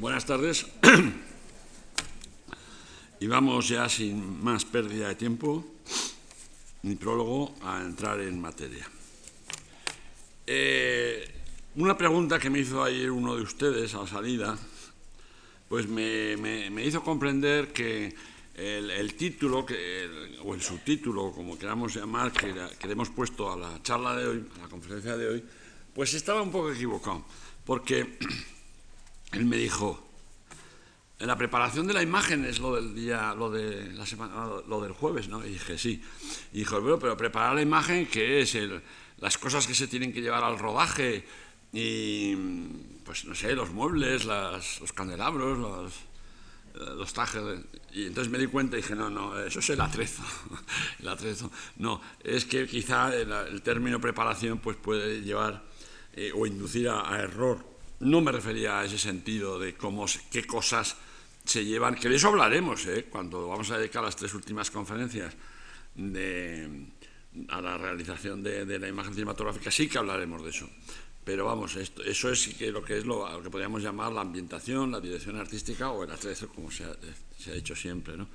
Buenas tardes. y vamos ya sin más pérdida de tiempo, ni prólogo, a entrar en materia. Eh, una pregunta que me hizo ayer uno de ustedes a la salida, pues me, hizo comprender que el, título, que, o el subtítulo, como queramos llamar, que, que le hemos puesto a la charla de hoy, a la conferencia de hoy, pues estaba un poco equivocado, porque él me dijo, en la preparación de la imagen es lo del día, lo de la semana, lo del jueves, ¿no? Y dije, sí. Y dijo, pero, pero preparar la imagen, que es las cosas que se tienen que llevar al rodaje y, pues no sé, los muebles, los candelabros, los, los trajes. Y entonces me di cuenta y dije, no, no, eso es el atrezo. el atrezo. No, es que quizá el, término preparación pues puede llevar eh, o inducir a error no me refería a ese sentido de cómo, qué cosas se llevan, que de eso hablaremos, ¿eh? cuando vamos a dedicar las tres últimas conferencias a la realización de, la imagen cinematográfica, sí que hablaremos de eso. Pero vamos, eso es lo que es lo, que podríamos llamar la ambientación, la dirección artística o el atrezo, como se ha, se ha dicho siempre. ¿no?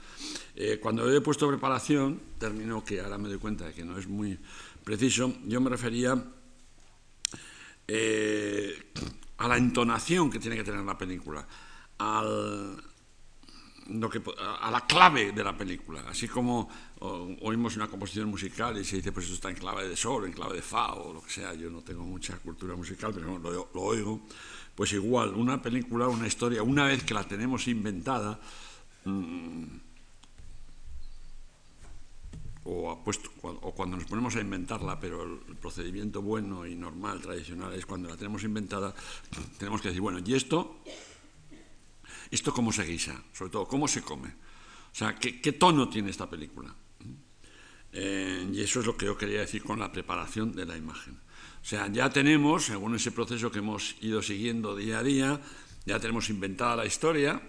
Eh, cuando he puesto preparación, término que ahora me doy cuenta de que no es muy preciso, yo me refería eh, a la entonación que tiene que tener la película, al, lo que, a la clave de la película. Así como oímos una composición musical y se dice, pues eso está en clave de sol, en clave de fa o lo que sea. Yo no tengo mucha cultura musical, pero lo, oigo. Pues igual, una película, una historia, una vez que la tenemos inventada, mmm, o, puesto, o cuando nos ponemos a inventarla, pero el procedimiento bueno y normal, tradicional, es cuando la tenemos inventada, tenemos que decir, bueno, ¿y esto? ¿Esto cómo se guisa? Sobre todo, ¿cómo se come? O sea, ¿qué, tono tiene esta película? Eh, y eso es lo que yo quería decir con la preparación de la imagen. O sea, ya tenemos, según ese proceso que hemos ido siguiendo día a día, ya tenemos inventada la historia,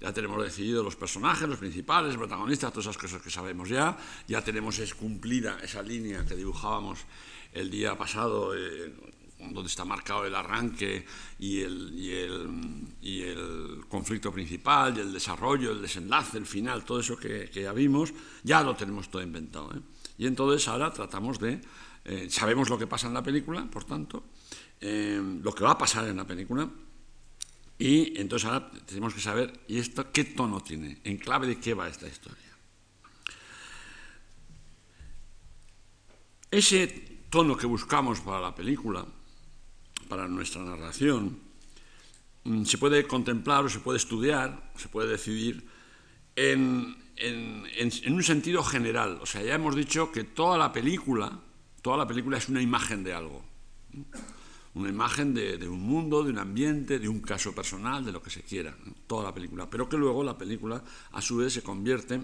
ya tenemos decidido los personajes, los principales, protagonistas, todas esas cosas que sabemos ya. Ya tenemos es cumplida esa línea que dibujábamos el día pasado, eh, donde está marcado el arranque y el, y el, conflicto principal, y el desarrollo, el desenlace, el final, todo eso que, ya vimos, ya lo tenemos todo inventado. ¿eh? Y entonces ahora tratamos de... Eh, sabemos lo que pasa en la película, por tanto, lo que va a pasar en la película, y entonces ahora tenemos que saber, ¿y esto qué tono tiene? ¿En clave de qué va esta historia? Ese tono que buscamos para la película, para nuestra narración, mm, se puede contemplar o se puede estudiar, se puede decidir en, en, un sentido general. O sea, ya hemos dicho que toda la película, toda la película es una imagen de algo una imagen de, un mundo, de un ambiente, de un caso personal, de lo que se quiera, toda la película, pero que luego la película a su vez se convierte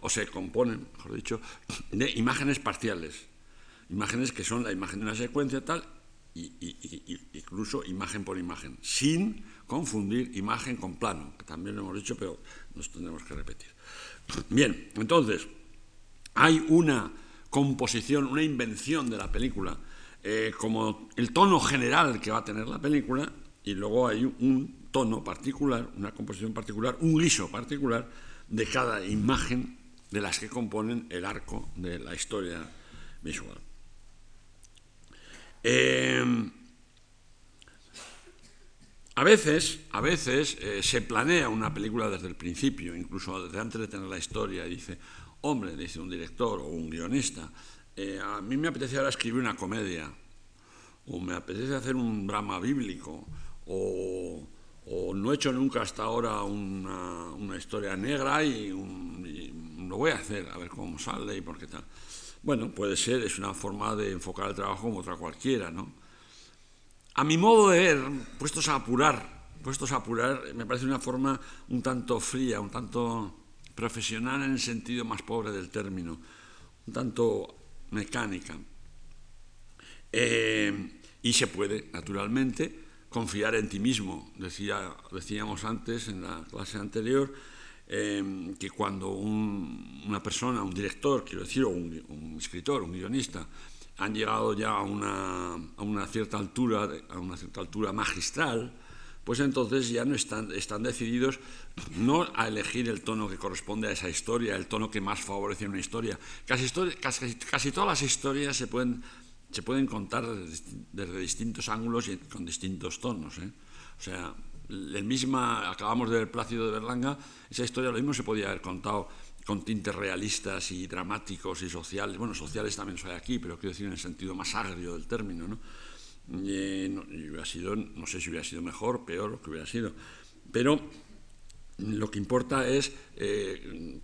o se compone, mejor dicho, de imágenes parciales, imágenes que son la imagen de una secuencia tal, y, incluso imagen por imagen, sin confundir imagen con plano, que también lo hemos dicho, pero nos tendremos que repetir. Bien, entonces, hay una composición, una invención de la película, eh, como el tono general que va a tener la película y luego hay un tono particular, una composición particular, un guiso particular de cada imagen de las que componen el arco de la historia visual. Eh, a veces, a veces eh, se planea una película desde el principio, incluso desde antes de tener la historia, dice, hombre, dice un director o un guionista, eh, a mí me apetece ahora escribir una comedia, o me apetece hacer un drama bíblico, o, no he hecho nunca hasta ahora una, historia negra y, lo voy a hacer, a ver cómo sale y por qué tal. Bueno, puede ser, es una forma de enfocar el trabajo como otra cualquiera, ¿no? A mi modo de ver, puestos a apurar, puestos a apurar, me parece una forma un tanto fría, un tanto profesional en el sentido más pobre del término, un tanto mecánica. Eh, y se puede, naturalmente, confiar en ti mismo. Decía, decíamos antes en la clase anterior eh, que cuando una persona, un director, quiero decir, o un, escritor, un guionista, han llegado ya a una, a una, cierta altura, a una cierta altura magistral, pues entonces ya no están, decididos no a elegir el tono que corresponde a esa historia, el tono que más favorece una historia. Casi, casi, todas las historias se pueden, se pueden contar desde, distintos ángulos y con distintos tonos. ¿eh? O sea, el misma, acabamos de ver Plácido de Berlanga, esa historia lo mismo se podía haber contado con tintes realistas y dramáticos y sociales. Bueno, sociales también soy aquí, pero quiero decir en el sentido más agrio del término, ¿no? Y, no, sido, no sé si hubiera sido mejor, peor, lo que hubiera sido. Pero lo que importa es eh,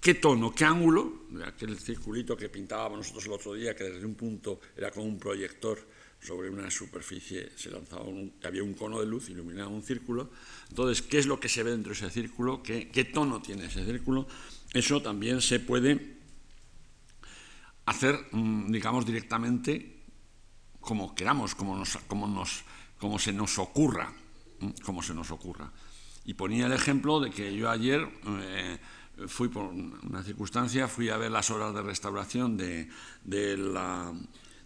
qué tono, qué ángulo, aquel circulito que pintábamos nosotros el otro día, que desde un punto era como un proyector sobre una superficie, se lanzaba había un cono de luz, iluminaba un círculo. Entonces, ¿qué es lo que se ve dentro de ese círculo? ¿Qué, qué tono tiene ese círculo? Eso también se puede hacer, mm, digamos, directamente como queramos, como, nos, como, nos, como se nos ocurra, como se nos ocurra. Y ponía el ejemplo de que yo ayer eh, fui por una circunstancia, fui a ver las obras de restauración de, la,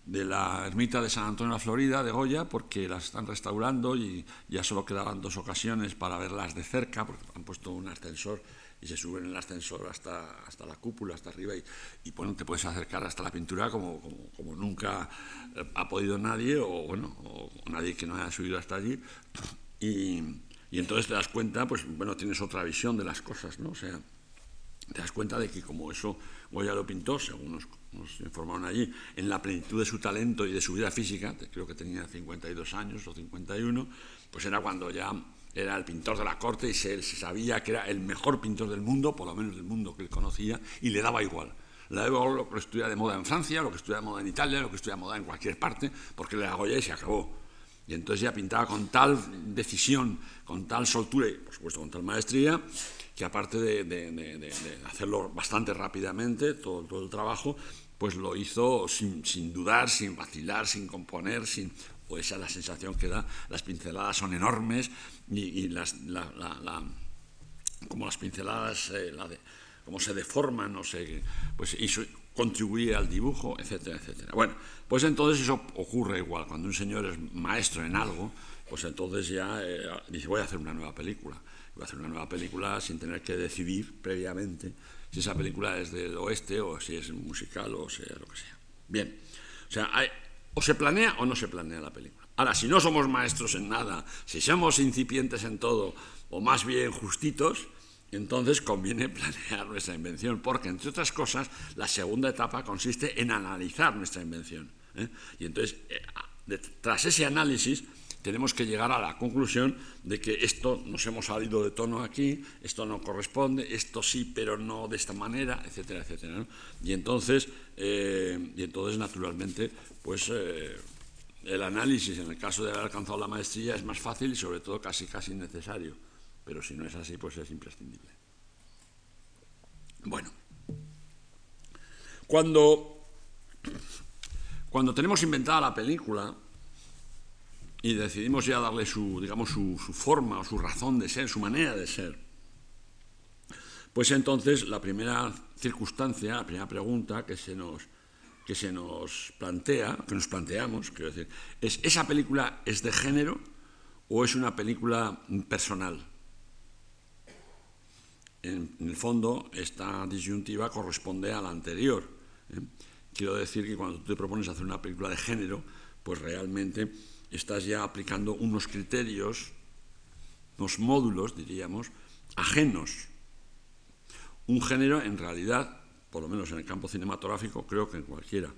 de la ermita de San Antonio de la Florida, de Goya, porque las están restaurando y ya solo quedaban dos ocasiones para verlas de cerca, porque han puesto un ascensor y se suben en el ascensor hasta, hasta la cúpula, hasta arriba, y, y bueno, te puedes acercar hasta la pintura como, como, nunca ha podido nadie, o bueno, o nadie que no haya subido hasta allí. Y, y, entonces te das cuenta, pues bueno, tienes otra visión de las cosas, ¿no? O sea, te das cuenta de que como eso Goya lo pintó, según nos, nos, informaron allí, en la plenitud de su talento y de su vida física, creo que tenía 52 años o 51, pues era cuando ya era el pintor de la corte y se, sabía que era el mejor pintor del mundo, por lo menos del mundo que él conocía, y le daba igual. Le daba igual lo que estuviera de moda en Francia, lo que estuviera de moda en Italia, lo que estuviera de moda en cualquier parte, porque le daba y se acabó. Y entonces ya pintaba con tal decisión, con tal soltura y, por supuesto, con tal maestría, que aparte de, hacerlo bastante rápidamente, todo, el trabajo, pues lo hizo sin dudar, sin vacilar, sin componer, sin o esa es la sensación que da, las pinceladas son enormes y, las, como las pinceladas, eh, como se deforman, no sé, pues eso contribuye al dibujo, etcétera, etcétera. Bueno, pues entonces eso ocurre igual, cuando un señor es maestro en algo, pues entonces ya eh, dice, voy a hacer una nueva película. Voy a hacer una nueva película sin tener que decidir previamente si esa película es del oeste o si es musical o sea lo que sea. Bien, o sea, hay, o se planea o no se planea la película. Ahora, si no somos maestros en nada, si somos incipientes en todo, o más bien justitos, entonces conviene planear nuestra invención, porque entre otras cosas, la segunda etapa consiste en analizar nuestra invención. ¿eh? Y entonces, eh, tras ese análisis, tenemos que llegar a la conclusión de que esto nos hemos salido de tono aquí, esto no corresponde, esto sí, pero no de esta manera, etcétera, etcétera. Y, entonces, eh, y entonces, naturalmente, pues eh, el análisis, en el caso de haber alcanzado la maestría, es más fácil y sobre todo casi, casi necesario. Pero si no es así, pues es imprescindible. Bueno, cuando, cuando tenemos inventada la película, y decidimos ya darle su, digamos, su, forma o su razón de ser, su manera de ser, pues entonces la primera circunstancia, la primera pregunta que se nos, que se nos plantea, que nos planteamos, quiero decir, es ¿esa película es de género o es una película personal? En, el fondo, esta disyuntiva corresponde a la anterior. ¿eh? Quiero decir que cuando tú te propones hacer una película de género, pues realmente estás ya aplicando unos criterios, unos módulos, diríamos, ajenos. Un género, en realidad, por lo menos en el campo cinematográfico, creo que en cualquiera,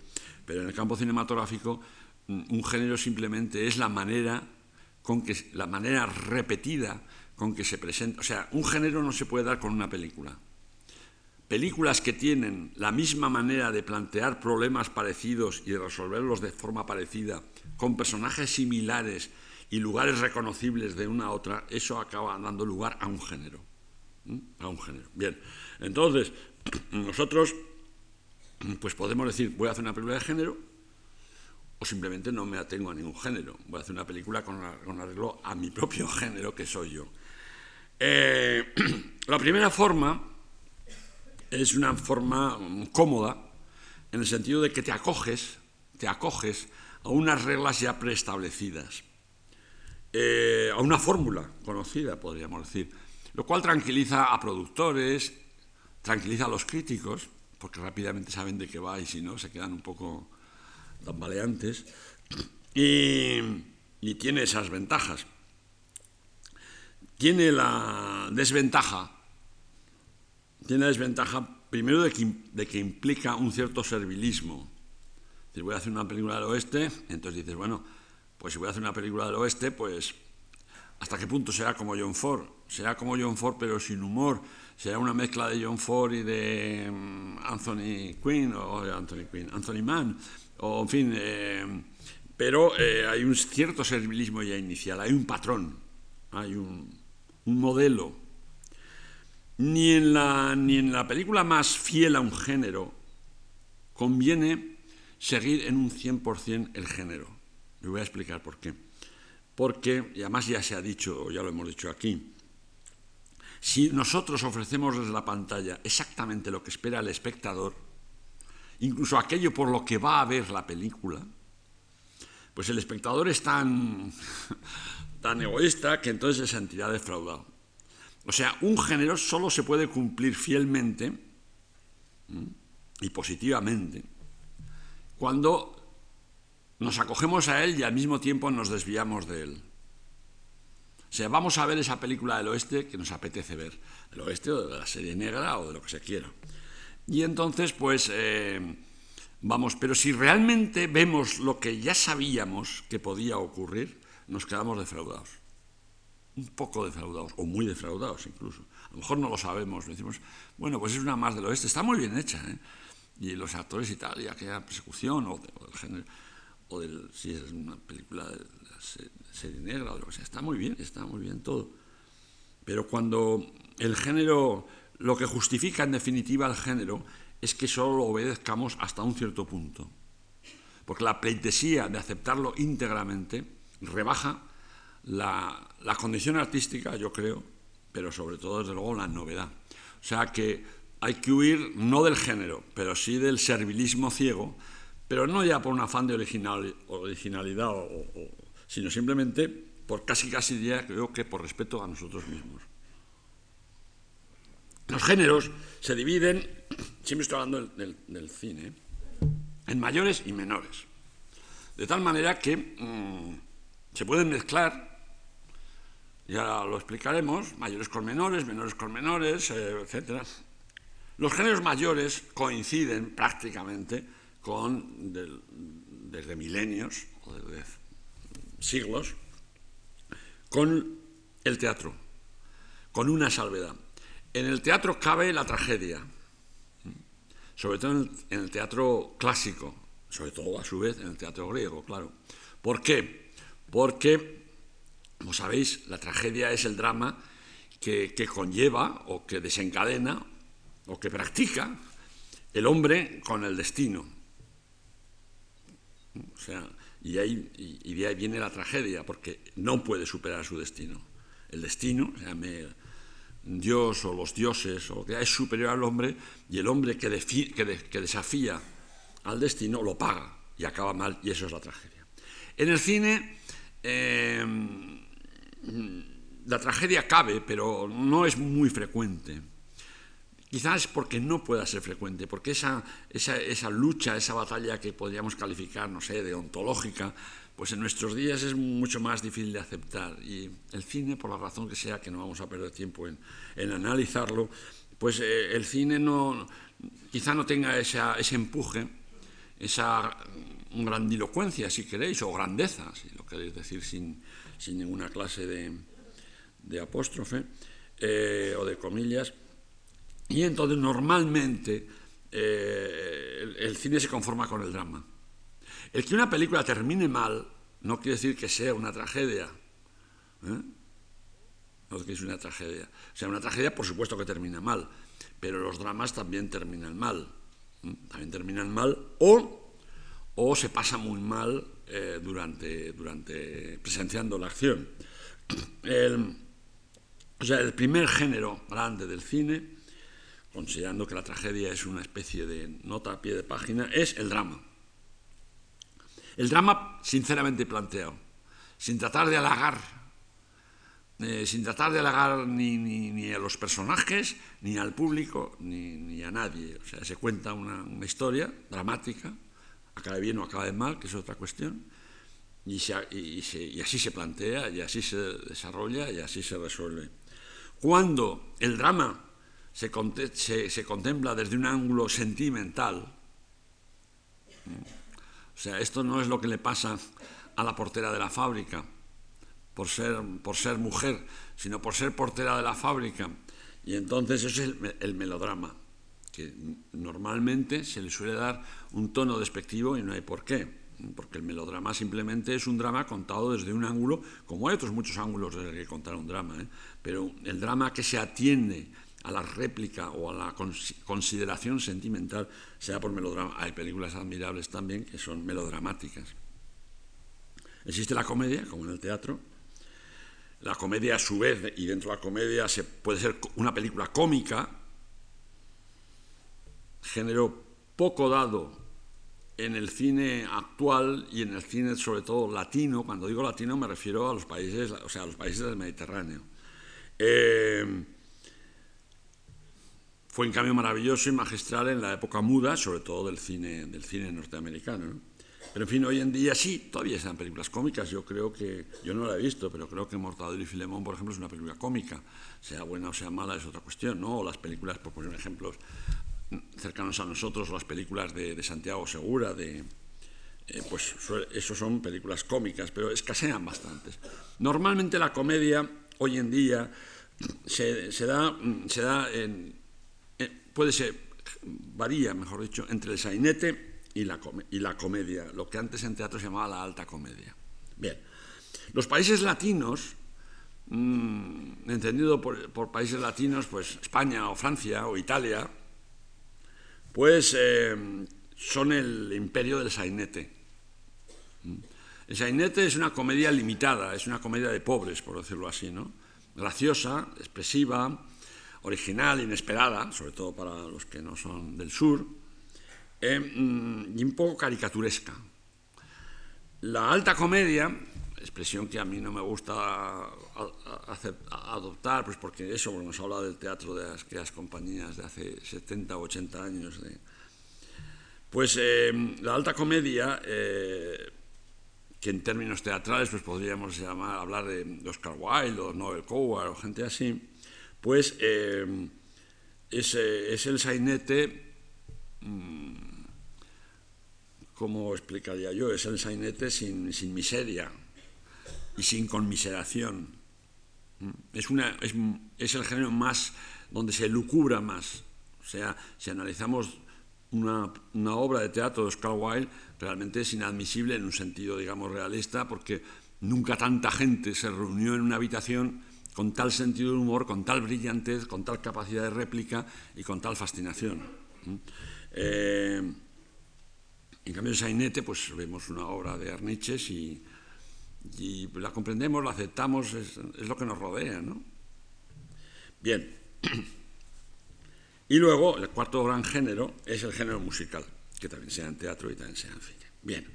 pero en el campo cinematográfico, mm, un género simplemente es la manera con que la manera repetida con que se presenta, o sea, un género no se puede dar con una película películas que tienen la misma manera de plantear problemas parecidos y de resolverlos de forma parecida, con personajes similares y lugares reconocibles de una a otra, eso acaba dando lugar a un género. A un género. Bien, entonces, nosotros pues podemos decir, voy a hacer una película de género, o simplemente no me atengo a ningún género. Voy a hacer una película con, arreglo a mi propio género, que soy yo. Eh, la primera forma es una forma cómoda en el sentido de que te acoges, te acoges a unas reglas ya preestablecidas. eh, a una fórmula conocida, podríamos decir, lo cual tranquiliza a productores, tranquiliza a los críticos, porque rápidamente saben de qué va y si no se quedan un poco tambaleantes, y, y tiene esas ventajas. Tiene la desventaja, tiene la desventaja primero de que, implica un cierto servilismo. Si voy a hacer una película del oeste, entonces dices, bueno, pues si voy a hacer una película del oeste, pues ¿hasta qué punto será como John Ford? Será como John Ford pero sin humor, será una mezcla de John Ford y de mm, Anthony Quinn, o Anthony Quinn, Anthony Mann, o en fin, eh, pero eh, hay un cierto servilismo ya inicial, hay un patrón, hay un, un modelo ni en, la, ni en la película más fiel a un género conviene seguir en un 100% el género. Me voy a explicar por qué. Porque, y además ya se ha dicho, o ya lo hemos dicho aquí, si nosotros ofrecemos desde la pantalla exactamente lo que espera el espectador, incluso aquello por lo que va a ver la película, pues el espectador es tan, tan egoísta que entonces se sentirá defraudado. O sea, un género solo se puede cumplir fielmente y positivamente cuando nos acogemos a él y al mismo tiempo nos desviamos de él. O sea, vamos a ver esa película del oeste que nos apetece ver, del oeste o de la serie negra o de lo que se quiera. Y entonces, pues, eh, vamos, pero si realmente vemos lo que ya sabíamos que podía ocurrir, nos quedamos defraudados un poco defraudados, o muy defraudados incluso. A lo mejor no lo sabemos, decimos, bueno, pues es una más del oeste, está muy bien hecha, ¿eh? y los actores y tal, y aquella persecución, o, del género, o del, si es una película de, serie negra o lo que sea, está muy bien, está muy bien todo. Pero cuando el género, lo que justifica en definitiva el género, es que solo lo obedezcamos hasta un cierto punto. Porque la pleitesía de aceptarlo íntegramente rebaja la, condición artística, yo creo, pero sobre todo, desde luego, la novedad. O sea que hay que huir no del género, pero sí del servilismo ciego, pero no ya por un afán de originalidad, sino simplemente por casi casi día creo que por respeto a nosotros mismos. Los géneros se dividen, siempre estoy hablando del, cine, en mayores y menores. De tal manera que mm, se pueden mezclar ya lo explicaremos, mayores con menores, menores con menores, eh, etc. Los géneros mayores coinciden prácticamente con, desde milenios o desde siglos, con el teatro, con una salvedad. En el teatro cabe la tragedia, sobre todo en el teatro clásico, sobre todo a su vez en el teatro griego, claro. ¿Por qué? Porque como sabéis, la tragedia es el drama que, conlleva o que desencadena o que practica el hombre con el destino. O sea, y, ahí, y, de ahí viene la tragedia, porque no puede superar su destino. El destino, llame Dios o los dioses, o que es superior al hombre, y el hombre que, que, desafía al destino lo paga y acaba mal, y eso es la tragedia. En el cine, eh, la tragedia cabe, pero no es muy frecuente. Quizás porque no pueda ser frecuente, porque esa, esa, lucha, esa batalla que podríamos calificar, no sé, de ontológica, pues en nuestros días es mucho más difícil de aceptar. Y el cine, por la razón que sea, que no vamos a perder tiempo en, analizarlo, pues eh, el cine no, quizá no tenga ese empuje, esa grandilocuencia, si queréis, o grandeza, si lo queréis decir sin, sin ninguna clase de, apóstrofe eh, o de comillas. Y entonces normalmente eh, el, cine se conforma con el drama. El que una película termine mal no quiere decir que sea una tragedia. ¿eh? No que es una tragedia. O sea, una tragedia por supuesto que termina mal, pero los dramas también terminan mal. También terminan mal o, o se pasa muy mal eh, durante, durante, presenciando la acción. El, o sea, el primer género grande del cine, considerando que la tragedia es una especie de nota a pie de página, es el drama. El drama sinceramente planteado, sin tratar de halagar eh, sin tratar de halagar ni, ni, a los personajes, ni al público, ni, a nadie. O sea, se cuenta una, historia dramática, acabe bien o acabe mal, que es otra cuestión, y, así se plantea, y así se desarrolla, y así se resuelve. Cuando el drama se, se contempla desde un ángulo sentimental, o sea, esto no es lo que le pasa a la portera de la fábrica, por ser, por ser mujer, sino por ser portera de la fábrica. Y entonces eso es el, melodrama, que normalmente se le suele dar un tono despectivo y no hay por qué, porque el melodrama simplemente es un drama contado desde un ángulo, como hay otros muchos ángulos desde el que contar un drama, ¿eh? pero el drama que se atiende a la réplica o a la consideración sentimental sea por melodrama. Hay películas admirables también que son melodramáticas. Existe la comedia, como en el teatro, la comedia a su vez, y dentro de la comedia se, puede ser una película cómica, género poco dado en el cine actual y en el cine sobre todo latino, cuando digo latino me refiero a los países, o sea, a los países del Mediterráneo. Eh, fue en cambio maravilloso y magistral en la época muda, sobre todo del cine, del cine norteamericano. ¿no? Pero en fin, hoy en día sí, todavía están películas cómicas. Yo creo que, yo no la he visto, pero creo que Mortadelo y Filemón, por ejemplo, es una película cómica. Sea buena o sea mala es otra cuestión, ¿no? O las películas, por poner ejemplos cercanos a nosotros, las películas de, Santiago Segura, de, eh, pues eso son películas cómicas, pero escasean bastantes. Normalmente la comedia hoy en día se, da, se da en, eh, puede ser, varía, mejor dicho, entre el sainete y la, y la comedia, lo que antes en teatro se llamaba la alta comedia. Bien, los países latinos, mm, entendido por, países latinos, pues España o Francia o Italia, pues eh, son el imperio del sainete. Mm. El sainete es una comedia limitada, es una comedia de pobres, por decirlo así, ¿no? Graciosa, expresiva, original, inesperada, sobre todo para los que no son del sur, eh, mm, y un poco caricaturesca. La alta comedia, expresión que a mí no me gusta adoptar, pues porque eso, bueno, nos habla del teatro de aquellas compañías de hace 70 o 80 años. pues eh, la alta comedia, eh, que en términos teatrales pues podríamos llamar, hablar de Oscar Wilde o Noel Coward o gente así, pues es, es, el sainete mm, ¿cómo explicaría yo? Es el sainete sin, miseria y sin conmiseración. Es, una, es, el género más donde se lucubra más. O sea, si analizamos una, obra de teatro de Oscar Wilde, realmente es inadmisible en un sentido, digamos, realista, porque nunca tanta gente se reunió en una habitación con tal sentido de humor, con tal brillantez, con tal capacidad de réplica y con tal fascinación. Eh, en cambio, en Sainete, pues vemos una obra de Arniches y, la comprendemos, la aceptamos, es, lo que nos rodea, ¿no? Bien. Y luego, el cuarto gran género es el género musical, que también sea en teatro y también sea en cine. Bien.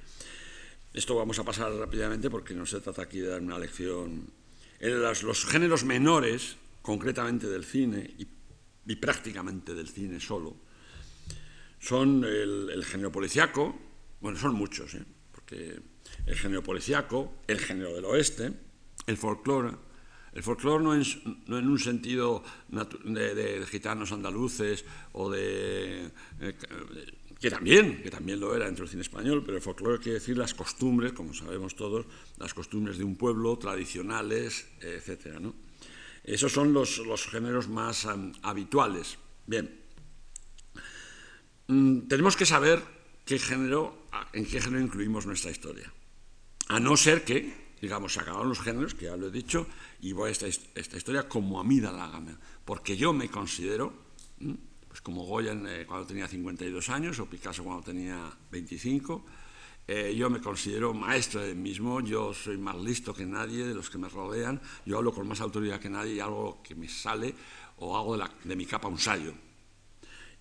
Esto vamos a pasar rápidamente porque no se trata aquí de dar una lección. Los géneros menores, concretamente del cine y prácticamente del cine solo, son el, género policiaco, bueno, son muchos, ¿eh? porque el género policiaco, el género del oeste, el folclore, el folclore no, no en un sentido de, gitanos andaluces o de... Eh, que también, que también lo era dentro del cine español, pero el folclore quiere decir las costumbres, como sabemos todos, las costumbres de un pueblo, tradicionales, etc. ¿no? Esos son los, los géneros más habituales. Bien, Mm, tenemos que saber qué género, en qué género incluimos nuestra historia. A no ser que, digamos, se acabaron los géneros, que ya lo he dicho, y voy a esta, esta historia como a mí da la gana. Porque yo me considero, pues como Goya eh, cuando tenía 52 años, o Picasso cuando tenía 25, eh, yo me considero maestro de mí mismo, yo soy más listo que nadie de los que me rodean, yo hablo con más autoridad que nadie y algo que me sale o hago de, de mi capa un sallo.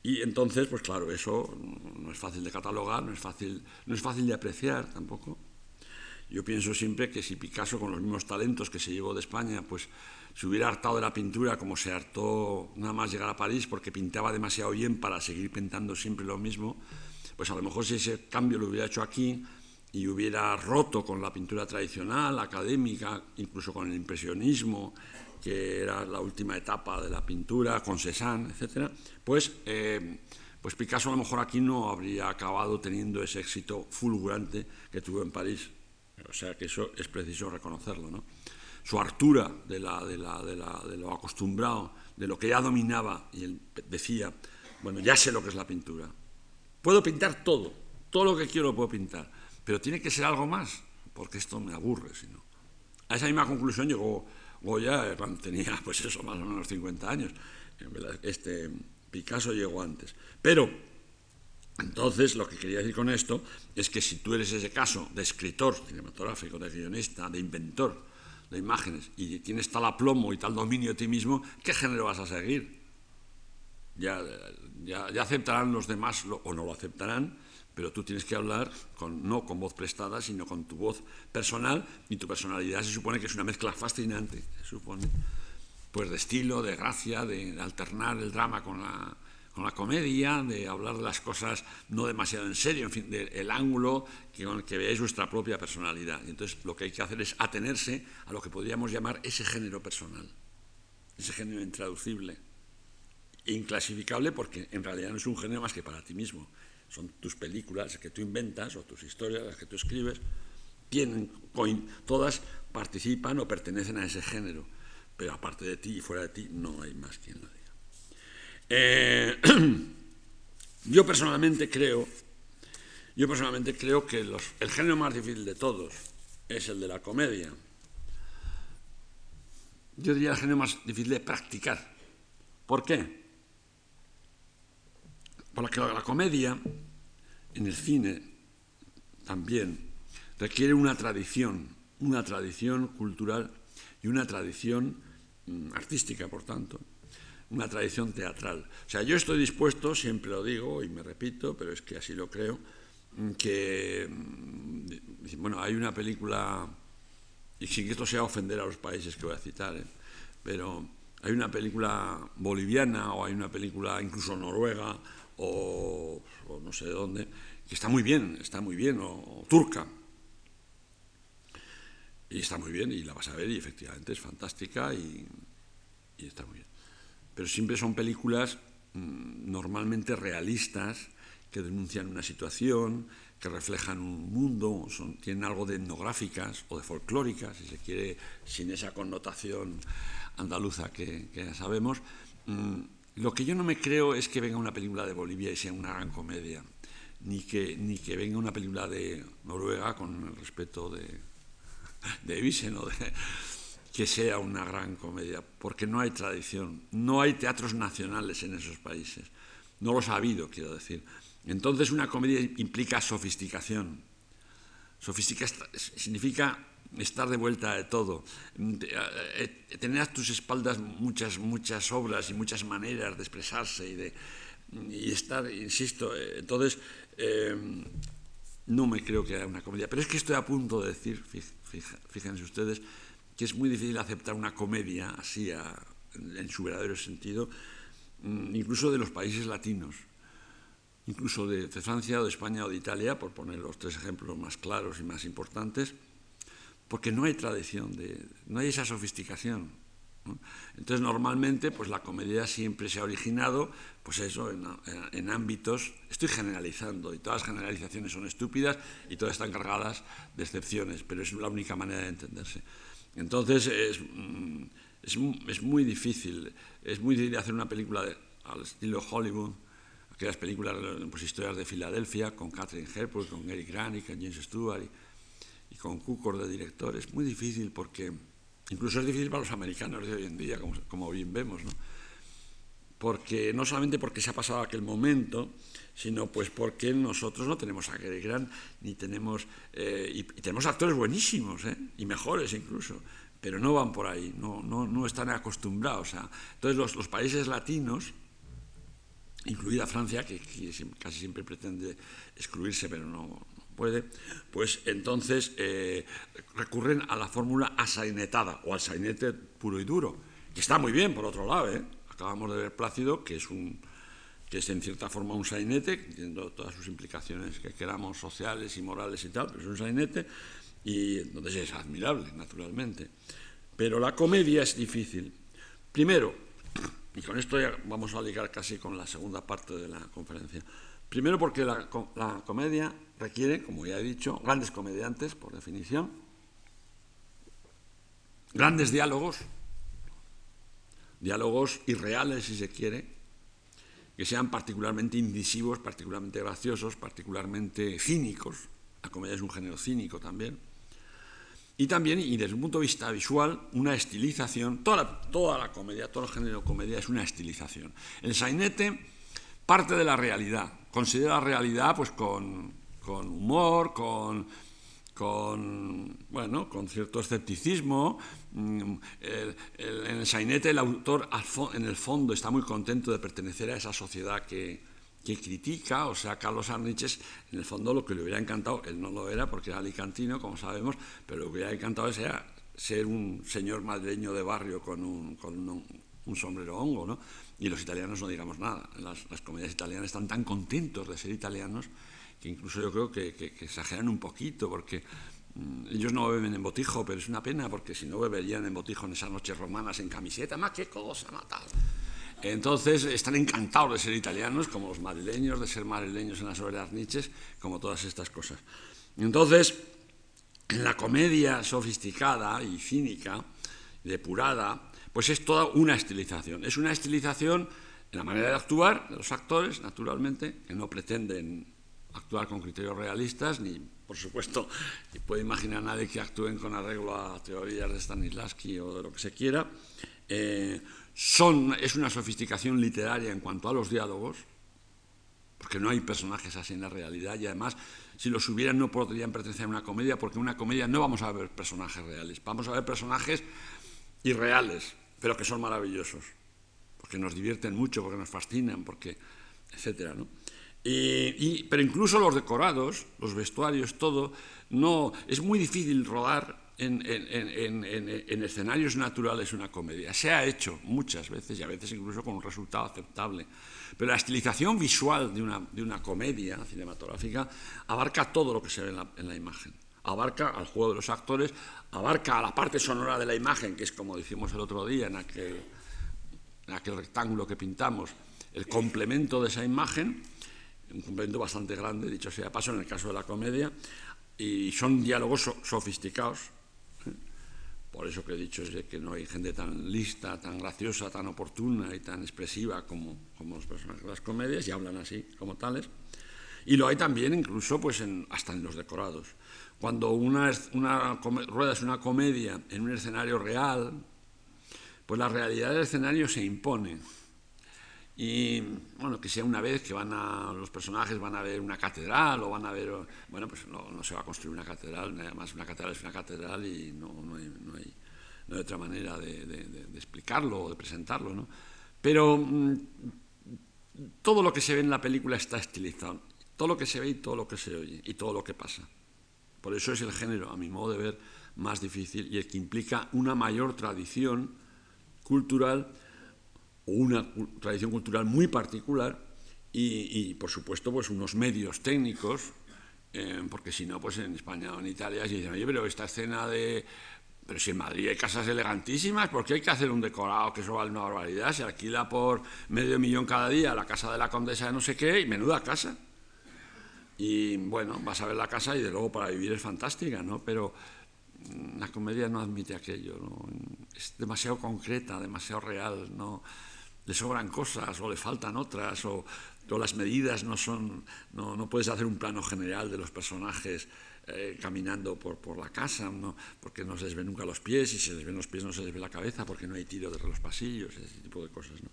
Y entonces, pues claro, eso no es fácil de catalogar, no es fácil, no es fácil de apreciar tampoco. Yo pienso siempre que si Picasso, con los mismos talentos que se llevó de España, pues se hubiera hartado de la pintura como se hartó nada más llegar a París porque pintaba demasiado bien para seguir pintando siempre lo mismo, pues a lo mejor si ese cambio lo hubiera hecho aquí y hubiera roto con la pintura tradicional, académica, incluso con el impresionismo, que era la última etapa de la pintura, con Cézanne, etc., pues, eh, pues Picasso a lo mejor aquí no habría acabado teniendo ese éxito fulgurante que tuvo en París. O sea que eso es preciso reconocerlo. ¿no? Su hartura de, la, de, la, de, lo acostumbrado, de lo que ya dominaba, y él decía, bueno, ya sé lo que es la pintura. Puedo pintar todo, todo lo que quiero puedo pintar, pero tiene que ser algo más, porque esto me aburre, si no. A esa misma conclusión llegó Goya cuando tenía, pues eso, más o menos 50 años. Este Picasso llegó antes. Pero, entonces, lo que quería decir con esto es que si tú eres ese caso de escritor cinematográfico, de guionista, de inventor de imágenes, y tienes tal aplomo y tal dominio de ti mismo, ¿qué género vas a seguir? Ya, ya, ya aceptarán los demás o no lo aceptarán, pero tú tienes que hablar con, no con voz prestada, sino con tu voz personal, y tu personalidad se supone que es una mezcla fascinante, se supone, pues de estilo, de gracia, de alternar el drama con la, con la comedia, de hablar de las cosas no demasiado en serio, en fin, del ángulo que, con el que veáis vuestra propia personalidad. Y entonces lo que hay que hacer es atenerse a lo que podríamos llamar ese género personal, ese género intraducible, inclasificable porque en realidad no es un género más que para ti mismo son tus películas que tú inventas o tus historias, las que tú escribes, tienen, todas participan o pertenecen a ese género, pero aparte de ti y fuera de ti no hay más quien lo diga. Eh, yo personalmente creo, yo personalmente creo que el género más difícil de todos es el de la comedia. Yo diría el género más difícil de practicar. ¿Por qué? Porque la comedia, en el cine también, requiere una tradición, una tradición cultural y una tradición mm, artística, por tanto, una tradición teatral. O sea, yo estoy dispuesto, siempre lo digo y me repito, pero es que así lo creo, mm, que, mm, bueno, hay una película, y sin que esto sea ofender a los países que voy a citar, ¿eh? pero hay una película boliviana o hay una película incluso noruega o, no sé dónde, que está muy bien, está muy bien, o, turca. Y está muy bien, y la vas a ver, y efectivamente es fantástica y, está muy bien. Pero siempre son películas mm, normalmente realistas, que denuncian una situación, que reflejan un mundo, tienen algo de etnográficas o de folclóricas, si se quiere, sin esa connotación andaluza que, ya sabemos. Mm, lo que yo no me creo es que venga una película de Bolivia y sea una gran comedia, ni que, ni que venga una película de Noruega, con el respeto de, de Evisen, o de, que sea una gran comedia, porque no hay tradición, no hay teatros nacionales en esos países, no los ha habido, quiero decir. Entonces una comedia implica sofisticación. Sofistica significa estar de vuelta de todo, eh, tener a tus espaldas muchas, muchas obras y muchas maneras de expresarse y de y estar, insisto, eh, entonces eh, no me creo que haya una comedia, pero es que estoy a punto de decir, fíjense ustedes, que es muy difícil aceptar una comedia así en su verdadero sentido, mm, incluso de los países latinos, incluso de Francia de España o de Italia, por poner los tres ejemplos más claros y más importantes, porque no hay tradición, no hay esa sofisticación. Entonces, normalmente, pues la comedia siempre se ha originado, pues eso, en, ámbitos, estoy generalizando, y todas las generalizaciones son estúpidas y todas están cargadas de excepciones, pero es la única manera de entenderse. Entonces, es, mm, es, muy difícil, es muy difícil hacer una película al estilo Hollywood, aquellas películas, pues historias de Filadelfia, con Catherine Hepburn, con Eric Grant con James Stewart, y con Cukor de director es muy difícil porque, incluso es difícil para los americanos de hoy en día, como, bien vemos, ¿no? Porque, no solamente porque se ha pasado aquel momento, sino pues porque nosotros no tenemos a Gary Grant, ni tenemos, eh, y, tenemos actores buenísimos, ¿eh? y mejores incluso, pero no van por ahí, no, no, no están acostumbrados. Entonces los, países latinos, incluida Francia, que, que, casi siempre pretende excluirse, pero no, puede, pues entonces eh, recurren a la fórmula asainetada o al sainete puro y duro, que está muy bien, por otro lado, ¿eh? Acabamos de ver Plácido, que es un que es en cierta forma un sainete, teniendo todas sus implicaciones que queramos sociales y morales y tal, pero es un sainete, y entonces es admirable, naturalmente. Pero la comedia es difícil. Primero, y con esto ya vamos a ligar casi con la segunda parte de la conferencia, primero porque la comedia requiere, como ya he dicho, grandes comediantes, por definición, grandes diálogos, diálogos irreales si se quiere, que sean particularmente incisivos, particularmente graciosos, particularmente cínicos. La comedia es un género cínico también. Y también, y desde un punto de vista visual, una estilización. Toda la, toda la comedia, todo el género de comedia es una estilización. El sainete parte de la realidad, considera la realidad pues, con, con humor, con con, bueno, con cierto escepticismo. Mm, en el sainete el autor en el fondo está muy contento de pertenecer a esa sociedad que, que critica, o sea, Carlos Arniches, en el fondo lo que le hubiera encantado, él no lo era porque era alicantino, como sabemos, pero lo que hubiera encantado era ser un señor madrileño de barrio con un, con un, sombrero hongo, ¿no? Y los italianos no digamos nada, las, las italianas están tan contentos de ser italianos que incluso yo creo que, exageran un poquito, porque ellos no beben en botijo, pero es una pena, porque si no beberían en botijo en esas noches romanas en camiseta, más qué cosa, matar. Entonces están encantados de ser italianos, como los madrileños, de ser madrileños en las obras niches, como todas estas cosas. Entonces, en la comedia sofisticada y cínica, depurada, pues es toda una estilización. Es una estilización en la manera de actuar de los actores, naturalmente, que no pretenden actuar con criterios realistas, ni, por supuesto, puede imaginar nadie que actúen con arreglo a teorías de Stanislavski o de lo que se quiera. Eh, son, es una sofisticación literaria en cuanto a los diálogos, porque no hay personajes así en la realidad y además, si los hubieran, no podrían pertenecer a una comedia, porque en una comedia no vamos a ver personajes reales, vamos a ver personajes irreales, pero que son maravillosos, porque nos divierten mucho, porque nos fascinan, porque, etcétera, ¿no? Y, pero incluso los decorados, los vestuarios, todo, no, es muy difícil rodar en, escenarios naturales una comedia. Se ha hecho muchas veces y a veces incluso con un resultado aceptable. Pero la estilización visual de una, de una comedia cinematográfica abarca todo lo que se ve en la, imagen. Abarca al juego de los actores, abarca a la parte sonora de la imagen, que es como decimos el otro día en aquel, en aquel rectángulo que pintamos, el complemento de esa imagen un complemento bastante grande, dicho sea paso, en el caso de la comedia, y son diálogos sofisticados. ¿eh? Por eso que he dicho es que no hay gente tan lista, tan graciosa, tan oportuna y tan expresiva como, como los personajes de las comedias, y hablan así como tales. Y lo hay también incluso pues hasta en los decorados. Cuando una, una rueda es una comedia en un escenario real, pues la realidad del escenario se impone. Y bueno, que sea una vez que van a, los personajes van a ver una catedral o van a ver, bueno, pues no, se va a construir una catedral, además una catedral es una catedral y no, no, hay, no hay, otra manera de, explicarlo o de presentarlo, ¿no? Pero mm, todo lo que se ve en la película está estilizado, todo lo que se ve y todo lo que se oye y todo lo que pasa. Por eso es el género, a mi modo de ver, más difícil y el que implica una mayor tradición cultural una tradición cultural muy particular y, por supuesto, pues unos medios técnicos, eh, porque si no, pues en España o en Italia se dicen, oye, pero esta escena de... Pero si en Madrid hay casas elegantísimas, ¿por qué hay que hacer un decorado que eso vale una barbaridad? Se alquila por medio millón cada día la casa de la condesa de no sé qué y menuda casa. Y bueno, vas a ver la casa y de luego para vivir es fantástica, ¿no? Pero mm, la comedia no admite aquello, ¿no? es demasiado concreta, demasiado real, no, le sobran cosas o le faltan otras o, las medidas no son, no, no, puedes hacer un plano general de los personajes eh, caminando por, por la casa, ¿no? porque no se les ve nunca los pies y si se les ven los pies no se les ve la cabeza porque no hay tiro de los pasillos, ese tipo de cosas. ¿no?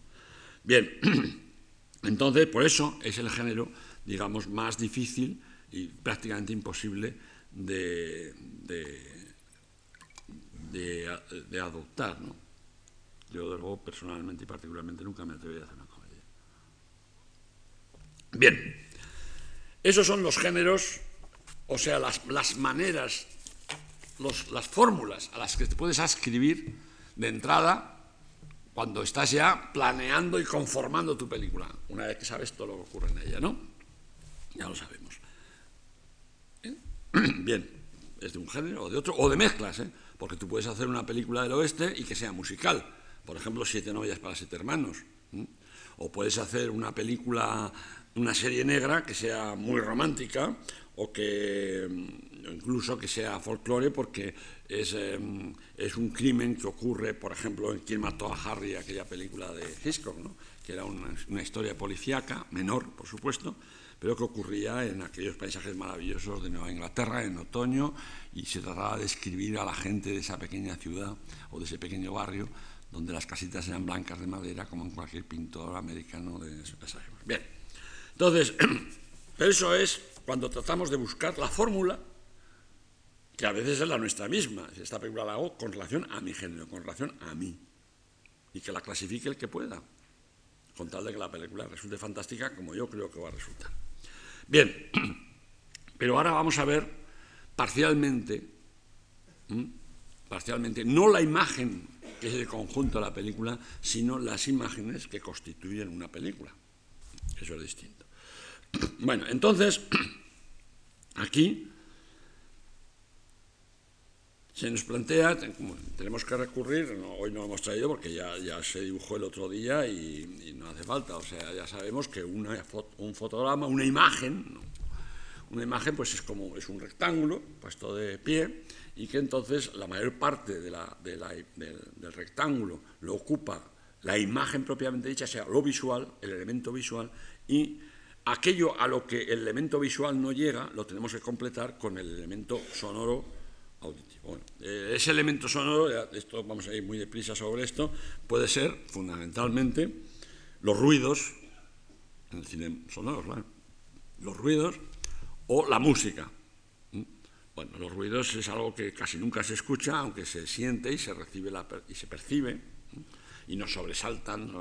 Bien, entonces por eso es el género, digamos, más difícil y prácticamente imposible de, de, de, de adoptar. ¿no? Yo, luego, personalmente y particularmente, nunca me atreví a hacer una comedia. Bien, esos son los géneros o sea, las, maneras, las fórmulas a las que te puedes escribir de entrada cuando estás ya planeando y conformando tu película, una vez que sabes todo lo que ocurre en ella, ¿no? Ya lo sabemos. ¿Eh? Bien, es de un género o de otro, o de mezclas, ¿eh? porque tú puedes hacer una película del oeste y que sea musical, por ejemplo, Siete novias para siete hermanos, o puedes hacer una película, una serie negra que sea muy romántica, o que incluso que sea folclore porque es, em, es, un crimen que ocurre, por ejemplo, en Quién mató a Harry, aquella película de Hitchcock, ¿no? que era una, una, historia policíaca, menor, por supuesto, pero que ocurría en aquellos paisajes maravillosos de Nueva Inglaterra en otoño y se trataba de escribir a la gente de esa pequeña ciudad o de ese pequeño barrio donde las casitas eran blancas de madera como en cualquier pintor americano de esa época. Bien, entonces, eso es cuando tratamos de buscar la fórmula que a veces es la nuestra misma. Esta película la hago con relación a mi género, con relación a mí. Y que la clasifique el que pueda, con tal de que la película resulte fantástica como yo creo que va a resultar. Bien, pero ahora vamos a ver parcialmente, parcialmente, no la imagen que es el conjunto de la película, sino las imágenes que constituyen una película. Eso es distinto. Bueno, entonces, aquí se nos plantea, tenemos que recurrir, hoy no lo hemos traído porque ya, se dibujó el otro día y, no hace falta, o sea, ya sabemos que una, un fotograma, una imagen, una imagen pues es como es un rectángulo puesto de pie y que entonces la mayor parte de la, del, del rectángulo lo ocupa la imagen propiamente dicha, sea lo visual, el elemento visual, y aquello a lo que el elemento visual no llega lo tenemos que completar con el elemento sonoro auditivo. Eh, ese elemento sonoro, esto vamos a ir muy deprisa sobre esto, puede ser fundamentalmente los ruidos, en el cine sonoro, los ruidos o la música. Bueno, los ruidos es algo que casi nunca se escucha, aunque se siente y se recibe y se percibe, y nos sobresaltan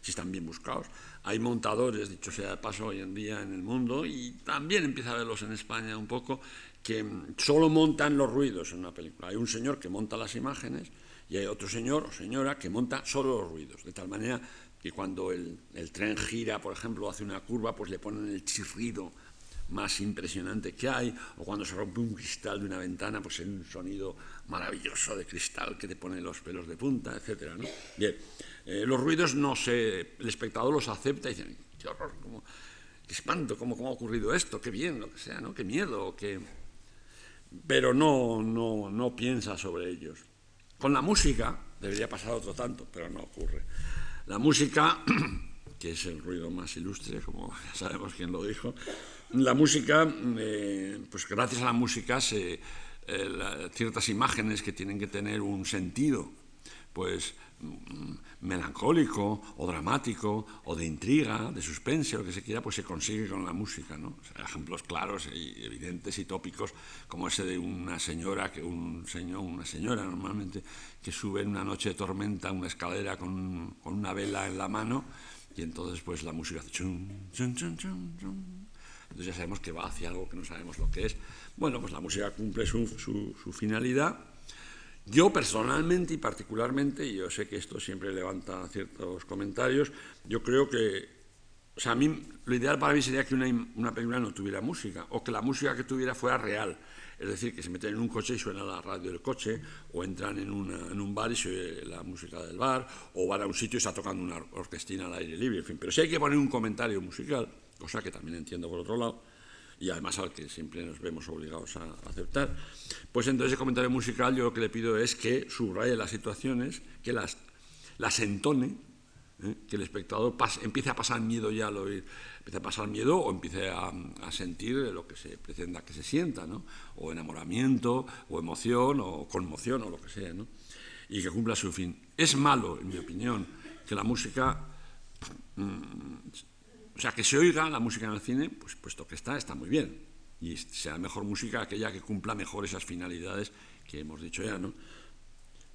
si están bien buscados. Hay montadores, dicho sea de paso, hoy en día en el mundo, y también empieza a verlos en España un poco, que solo montan los ruidos en una película. Hay un señor que monta las imágenes y hay otro señor o señora que monta solo los ruidos, de tal manera que cuando el, tren gira, por ejemplo, hace una curva, pues le ponen el chirrido más impresionante que hay, o cuando se rompe un cristal de una ventana, pues es un sonido maravilloso de cristal que te pone los pelos de punta, etc. Bien, eh, los ruidos no se, el espectador los acepta y dice, qué horror, qué espanto, cómo, cómo ha ocurrido esto, qué bien, lo que sea, ¿no? qué miedo, qué pero no, no, no piensa sobre ellos. Con la música debería pasar otro tanto, pero no ocurre. La música, que es el ruido más ilustre, como ya sabemos quién lo dijo, la música, eh, pues gracias a la música, se, eh, ciertas imágenes que tienen que tener un sentido, pues Mm, melancólico o dramático o de intriga, de suspense, lo que se quiera, pues se consigue con la música. ¿no? ejemplos claros y evidentes y tópicos, como ese de una señora, que un señor, una señora normalmente, que sube en una noche de tormenta una escalera con, con una vela en la mano y entonces pues la música hace chum, chum, chum, chum, Entonces ya sabemos que va hacia algo que no sabemos lo que es. Bueno, pues la música cumple su, su, finalidad yo personalmente y particularmente, y yo sé que esto siempre levanta ciertos comentarios, yo creo que, o sea, a mí lo ideal para mí sería que una, película no tuviera música, o que la música que tuviera fuera real. Es decir, que se meten en un coche y suena la radio del coche, o entran en, en un bar y se oye la música del bar, o van a un sitio y está tocando una orquestina al aire libre, en fin. Pero si hay que poner un comentario musical, cosa que también entiendo por otro lado, y además al que siempre nos vemos obligados a aceptar, pues entonces ese comentario musical yo lo que le pido es que subraye las situaciones, que las, las entone, ¿eh? que el espectador empiece a pasar miedo ya al oír, empiece a pasar miedo o empiece a, sentir lo que se pretenda que se sienta, ¿no? o enamoramiento, o emoción, o conmoción, o lo que sea, ¿no? y que cumpla su fin. Es malo, en mi opinión, que la música... Mm, o sea, que se oiga la música en el cine, pues puesto que está, está muy bien. Y sea mejor música aquella que cumpla mejor esas finalidades que hemos dicho ya, ¿no?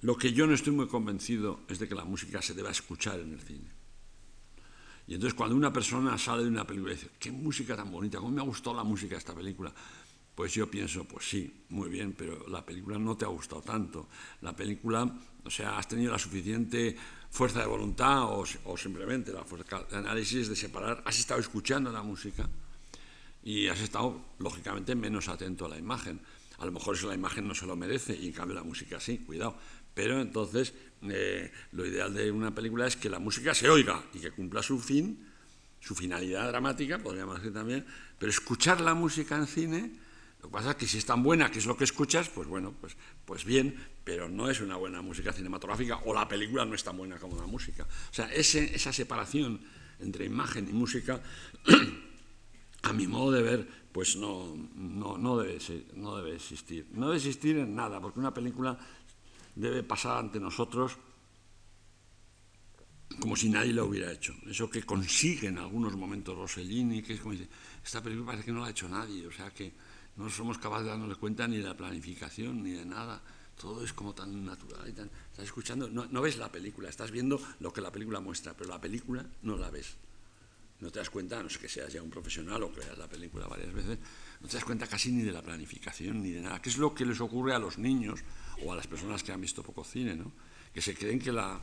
Lo que yo no estoy muy convencido es de que la música se deba escuchar en el cine. Y entonces cuando una persona sale de una película y dice, qué música tan bonita, cómo me ha gustado la música de esta película, pues yo pienso, pues sí, muy bien, pero la película no te ha gustado tanto. La película, o sea, has tenido la suficiente fuerza de voluntad o, simplemente la fuerza de análisis de separar, has estado escuchando la música y has estado, lógicamente, menos atento a la imagen. A lo mejor eso la imagen no se lo merece y en cambio la música sí, cuidado. Pero entonces eh, lo ideal de una película es que la música se oiga y que cumpla su fin, su finalidad dramática, podríamos decir también, pero escuchar la música en cine, lo que pasa es que si es tan buena que es lo que escuchas, pues bueno, pues, pues bien, pero no es una buena música cinematográfica o la película no es tan buena como la música. O sea, esa separación entre imagen y música, a mi modo de ver, pues no, no, no, debe, no debe existir. No debe existir en nada, porque una película debe pasar ante nosotros como si nadie lo hubiera hecho. Eso que consigue en algunos momentos Rossellini, que es como dice, esta película parece que no la ha hecho nadie, o sea que no somos capaces de darnos cuenta ni de la planificación ni de nada. Todo es como tan natural y tan... Estás escuchando, no, no ves la película, estás viendo lo que la película muestra, pero la película no la ves. No te das cuenta, no sé que seas ya un profesional o que veas la película varias veces, no te das cuenta casi ni de la planificación ni de nada. ¿Qué es lo que les ocurre a los niños o a las personas que han visto poco cine, ¿no? que se creen que la,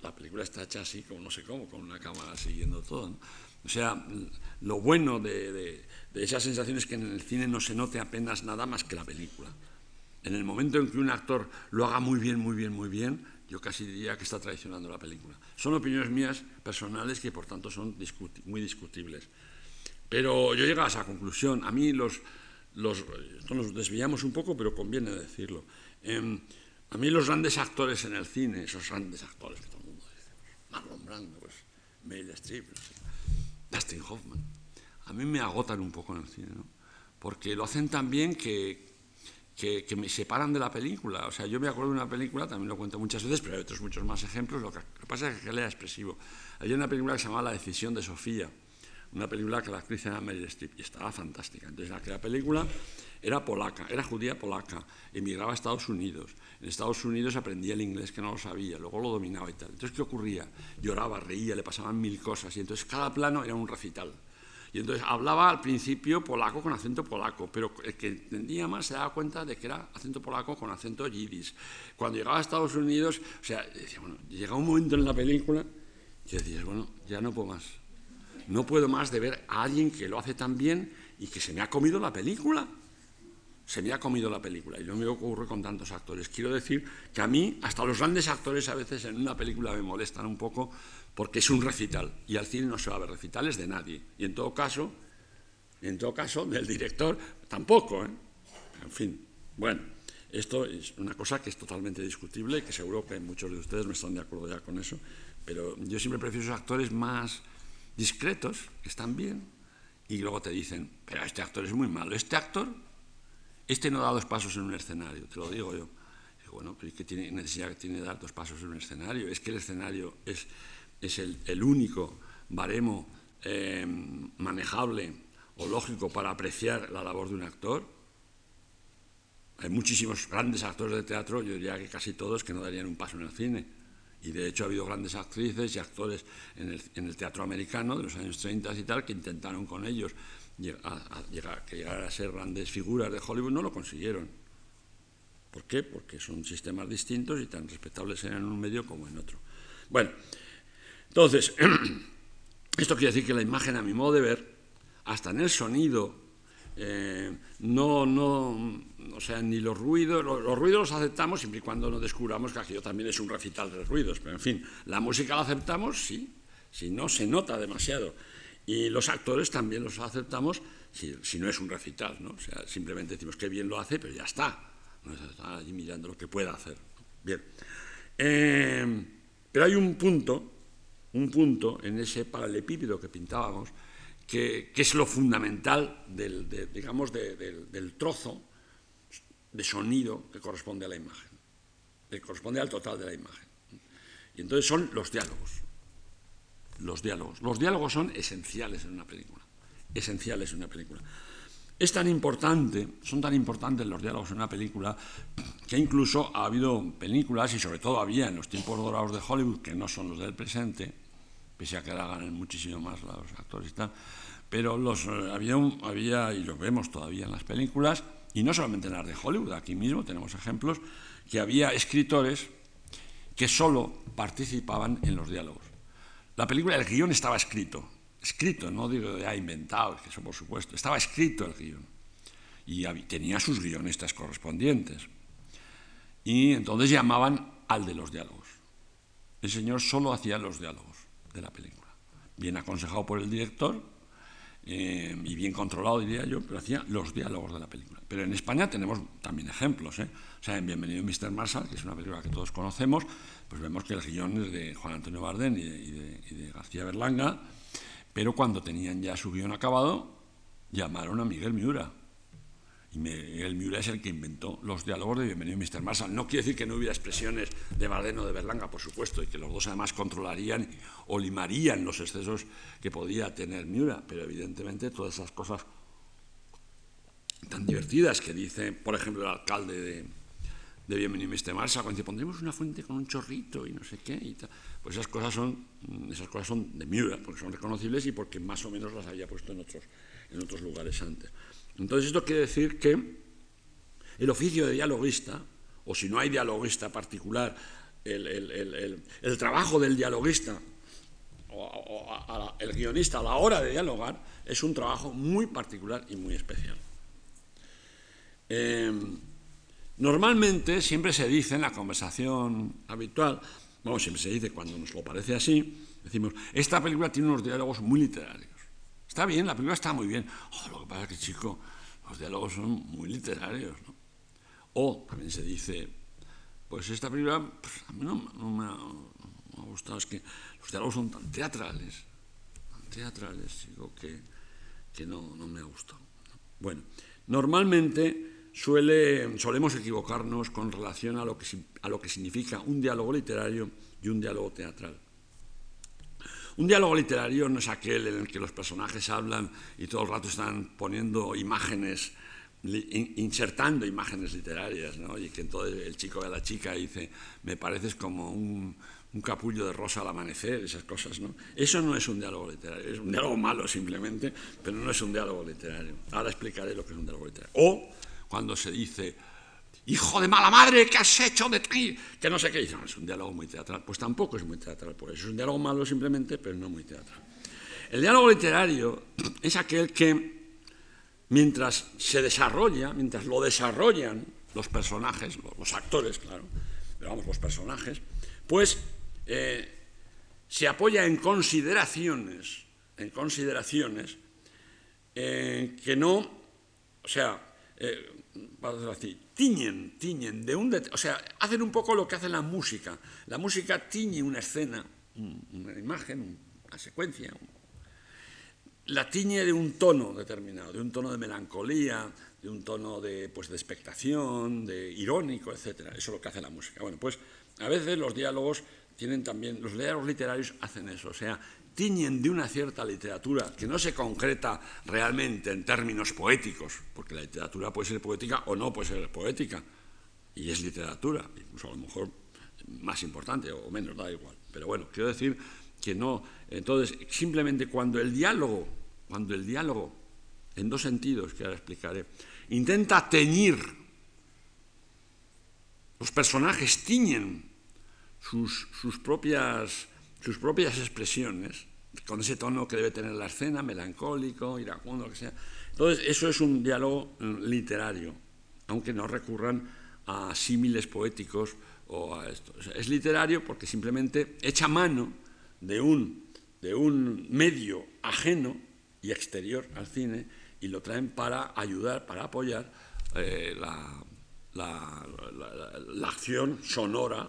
la película está hecha así, como no sé cómo, con una cámara siguiendo todo. O sea, lo bueno de, de, de esa sensación es que en el cine no se note apenas nada más que la película. En el momento en que un actor lo haga muy bien, muy bien, muy bien, yo casi diría que está traicionando la película. Son opiniones mías personales que por tanto son muy discutibles. Pero yo llego a esa conclusión. A mí los, los, nos desviamos un poco, pero conviene decirlo. Em, a mí los grandes actores en el cine, esos grandes actores que todo el mundo dice, Marlon Brando, pues, Meryl Streep, Dustin Hoffman, a mí me agotan un poco en el cine, ¿no? porque lo hacen tan bien que, que, me separan de la película. O sea, yo me acuerdo de una película, también lo cuento muchas veces, pero hay otros muchos más ejemplos. Lo que, pasa es que era expresivo. Hay una película que se llamaba La decisión de Sofía, una película que la actriz era Meryl Streep y estaba fantástica. Entonces, la película era polaca, era judía polaca, emigraba a Estados Unidos. En Estados Unidos aprendía el inglés que no lo sabía, luego lo dominaba y tal. Entonces, ¿qué ocurría? Lloraba, reía, le pasaban mil cosas y entonces cada plano era un recital. Y entonces hablaba al principio polaco con acento polaco, pero el que entendía más se daba cuenta de que era acento polaco con acento yidis. Cuando llegaba a Estados Unidos, o sea, bueno, llega un momento en la película que decías, bueno, ya no puedo más. No puedo más de ver a alguien que lo hace tan bien y que se me ha comido la película. Se me ha comido la película y no me ocurre con tantos actores. Quiero decir que a mí, hasta los grandes actores a veces en una película me molestan un poco porque es un recital y al cine no se va a ver recitales de nadie. Y en todo caso, en todo caso, del director tampoco. ¿eh? En fin, bueno, esto es una cosa que es totalmente discutible que seguro que muchos de ustedes no están de acuerdo ya con eso, pero yo siempre prefiero esos actores más discretos, que están bien, y luego te dicen, pero este actor es muy malo. Este actor, este no da dos pasos en un escenario, te lo digo yo. bueno, pero ¿qué tiene necesidad que tiene dar dos pasos en un escenario? Es que el escenario es es el, único baremo eh, manejable o lógico para apreciar la labor de un actor. Hay muchísimos grandes actores de teatro, yo diría que casi todos, que no darían un paso en el cine. Y de hecho ha habido grandes actrices y actores en el, teatro americano de los años 30 y tal que intentaron con ellos llegar, que llegar a ser grandes figuras de Hollywood, no lo consiguieron. ¿Por qué? Porque son sistemas distintos y tan respetables en un medio como en otro. Bueno, entonces, esto quiere decir que la imagen, a mi modo de ver, hasta en el sonido, eh, no, no, o sea, ni los ruidos, los, ruidos los aceptamos siempre y cuando no descubramos que aquello también es un recital de ruidos, pero en fin, la música la aceptamos, sí, si no se nota demasiado. Y los actores también los aceptamos si, si, no es un recital, ¿no? O sea, simplemente decimos que bien lo hace, pero ya está. No está allí mirando lo que pueda hacer. Bien. Eh, pero hay un punto un punto en ese paralelepípedo que pintábamos, que, es lo fundamental del, digamos, del trozo de sonido que corresponde a la imagen, que corresponde al total de la imagen. Y entonces son los diálogos. Los diálogos. Los diálogos son esenciales en una película. Esenciales en una película. Es tan importante, son tan importantes los diálogos en una película, que incluso ha habido películas, y sobre todo había en los tiempos dorados de Hollywood, que no son los del presente, pese a que ahora ganan muchísimo más los actores y tal. Pero los, eh, había, y lo vemos todavía en las películas, y no solamente en las de Hollywood, aquí mismo tenemos ejemplos, que había escritores que solo participaban en los diálogos. La película, el guion estaba escrito, escrito, no digo ya inventado, que eso por supuesto, estaba escrito el guion. Y tenía sus guionistas correspondientes. Y entonces llamaban al de los diálogos. El señor solo hacía los diálogos de la película. Bien aconsejado por el director eh, y bien controlado, diría yo, pero hacía los diálogos de la película. Pero en España tenemos también ejemplos. ¿eh? O sea, en Bienvenido Mr. Marshall, que es una película que todos conocemos, pues vemos que el guion es de Juan Antonio Bardén y de, García Berlanga, pero cuando tenían ya su guion acabado, llamaron a Miguel Miura. Miguel Miura es el que inventó los diálogos de Bienvenido Mr. Marshall. No quiere decir que no hubiera expresiones de Bardén o de Berlanga, por supuesto, y que los dos además controlarían o limarían los excesos que podía tener Miura, pero evidentemente todas esas cosas tan divertidas que dice, por ejemplo, el alcalde de, de Bienvenido Mr. Marshall, cuando dice, pondremos una fuente con un chorrito y no sé qué, y pues esas cosas, son, esas cosas son de Miura, porque son reconocibles y porque más o menos las había puesto en otros, en otros lugares antes. Entonces esto quiere decir que el oficio de dialoguista, o si no hay dialoguista particular, el, trabajo del dialoguista o, el guionista a la hora de dialogar es un trabajo muy particular y muy especial. Eh, normalmente siempre se dice en la conversación habitual, bueno, siempre se dice cuando nos lo parece así, decimos, esta película tiene unos diálogos muy literarios. Está bien, la película está muy bien. Oh, lo que pasa es que, chico, los diálogos son muy literarios. ¿no? O también se dice, pues esta película pues, a mí no, me, ha, gustado, es que los diálogos son tan teatrales, tan teatrales, digo, que, que no, me ha gustado. Bueno, normalmente suele, solemos equivocarnos con relación a lo, que, a lo que significa un diálogo literario y un diálogo teatral. Un diálogo literario no es aquel en el que los personajes hablan y todo el rato están poniendo imágenes, insertando imágenes literarias, ¿no? y que entonces el chico ve la chica dice, me pareces como un, capullo de rosa al amanecer, esas cosas. ¿no? Eso no es un diálogo literario, es un diálogo malo simplemente, pero no es un diálogo literario. Ahora explicaré lo que es un diálogo literario. O cuando se dice, hijo de mala madre, ¿qué has hecho de ti? Que no sé qué. es un diálogo muy teatral. Pues tampoco es muy teatral, por eso es un diálogo malo simplemente, pero no muy teatral. El diálogo literario es aquel que, mientras se desarrolla, mientras lo desarrollan los personajes, los actores, claro, pero vamos, los personajes, pues eh, se apoya en consideraciones, en consideraciones eh, que no, o sea, eh, así, tiñen, tiñen de un o sea, hacen un poco lo que hace la música. La música tiñe una escena, una imagen, una secuencia, la tiñe de un tono determinado, de un tono de melancolía, de un tono de, pues, de expectación, de irónico, etc. Eso es lo que hace la música. Bueno, pues a veces los diálogos tienen también, los diálogos literarios hacen eso, o sea, tiñen de una cierta literatura que no se concreta realmente en términos poéticos, porque la literatura puede ser poética o no puede ser poética, y es literatura, incluso a lo mejor más importante o menos, da igual. Pero bueno, quiero decir que no. Entonces, simplemente cuando el diálogo, cuando el diálogo, en dos sentidos que ahora explicaré, intenta teñir, los personajes tiñen sus, sus propias sus propias expresiones, con ese tono que debe tener la escena, melancólico, iracundo, lo que sea. Entonces, eso es un diálogo mm, literario, aunque no recurran a símiles poéticos o a esto. es literario porque simplemente echa mano de un, de un medio ajeno y exterior al cine y lo traen para ayudar, para apoyar eh, la, la acción sonora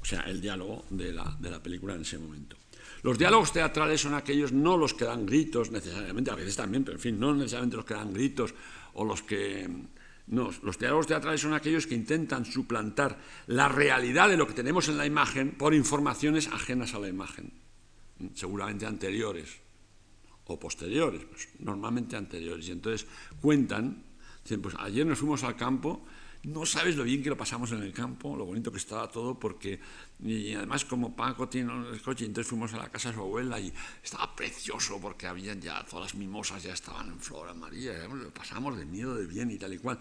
o sea, el diálogo de la, de la película en ese momento. Los diálogos teatrales son aquellos, no los que dan gritos necesariamente, a veces también, pero en fin, no necesariamente los que dan gritos o los que... No, los diálogos teatrales son aquellos que intentan suplantar la realidad de lo que tenemos en la imagen por informaciones ajenas a la imagen, seguramente anteriores o posteriores, pues normalmente anteriores. Y entonces cuentan, dicen, pues ayer nos fuimos al campo no sabes lo bien que lo pasamos en el campo, lo bonito que estaba todo, porque y además como Paco tiene el coche, entonces fuimos a la casa de su abuela y estaba precioso porque habían ya todas las mimosas ya estaban en flor María, lo pasamos de miedo, de bien y tal y cual.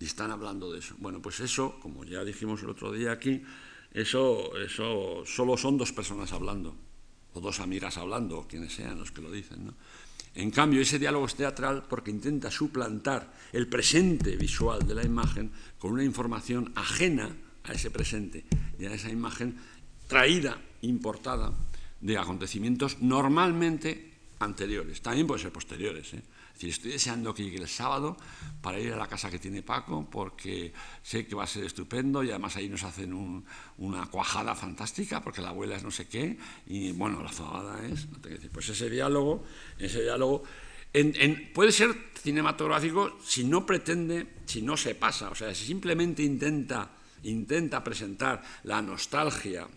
Y están hablando de eso. Bueno, pues eso, como ya dijimos el otro día aquí, eso, eso solo son dos personas hablando, o dos amigas hablando, o quienes sean los que lo dicen, ¿no? En cambio, ese diálogo es teatral porque intenta suplantar el presente visual de la imagen con una información ajena a ese presente y a esa imagen traída, importada de acontecimientos normalmente anteriores. También puede ser posteriores. ¿eh? Decir, estoy deseando que llegue el sábado para ir a la casa que tiene Paco, porque sé que va a ser estupendo y además ahí nos hacen una cuajada fantástica, porque la abuela es no sé qué, y bueno, la zobada es, no decir, pues ese diálogo, ese diálogo puede ser cinematográfico si no pretende, si no se pasa, o sea, si simplemente intenta, intenta presentar la nostalgia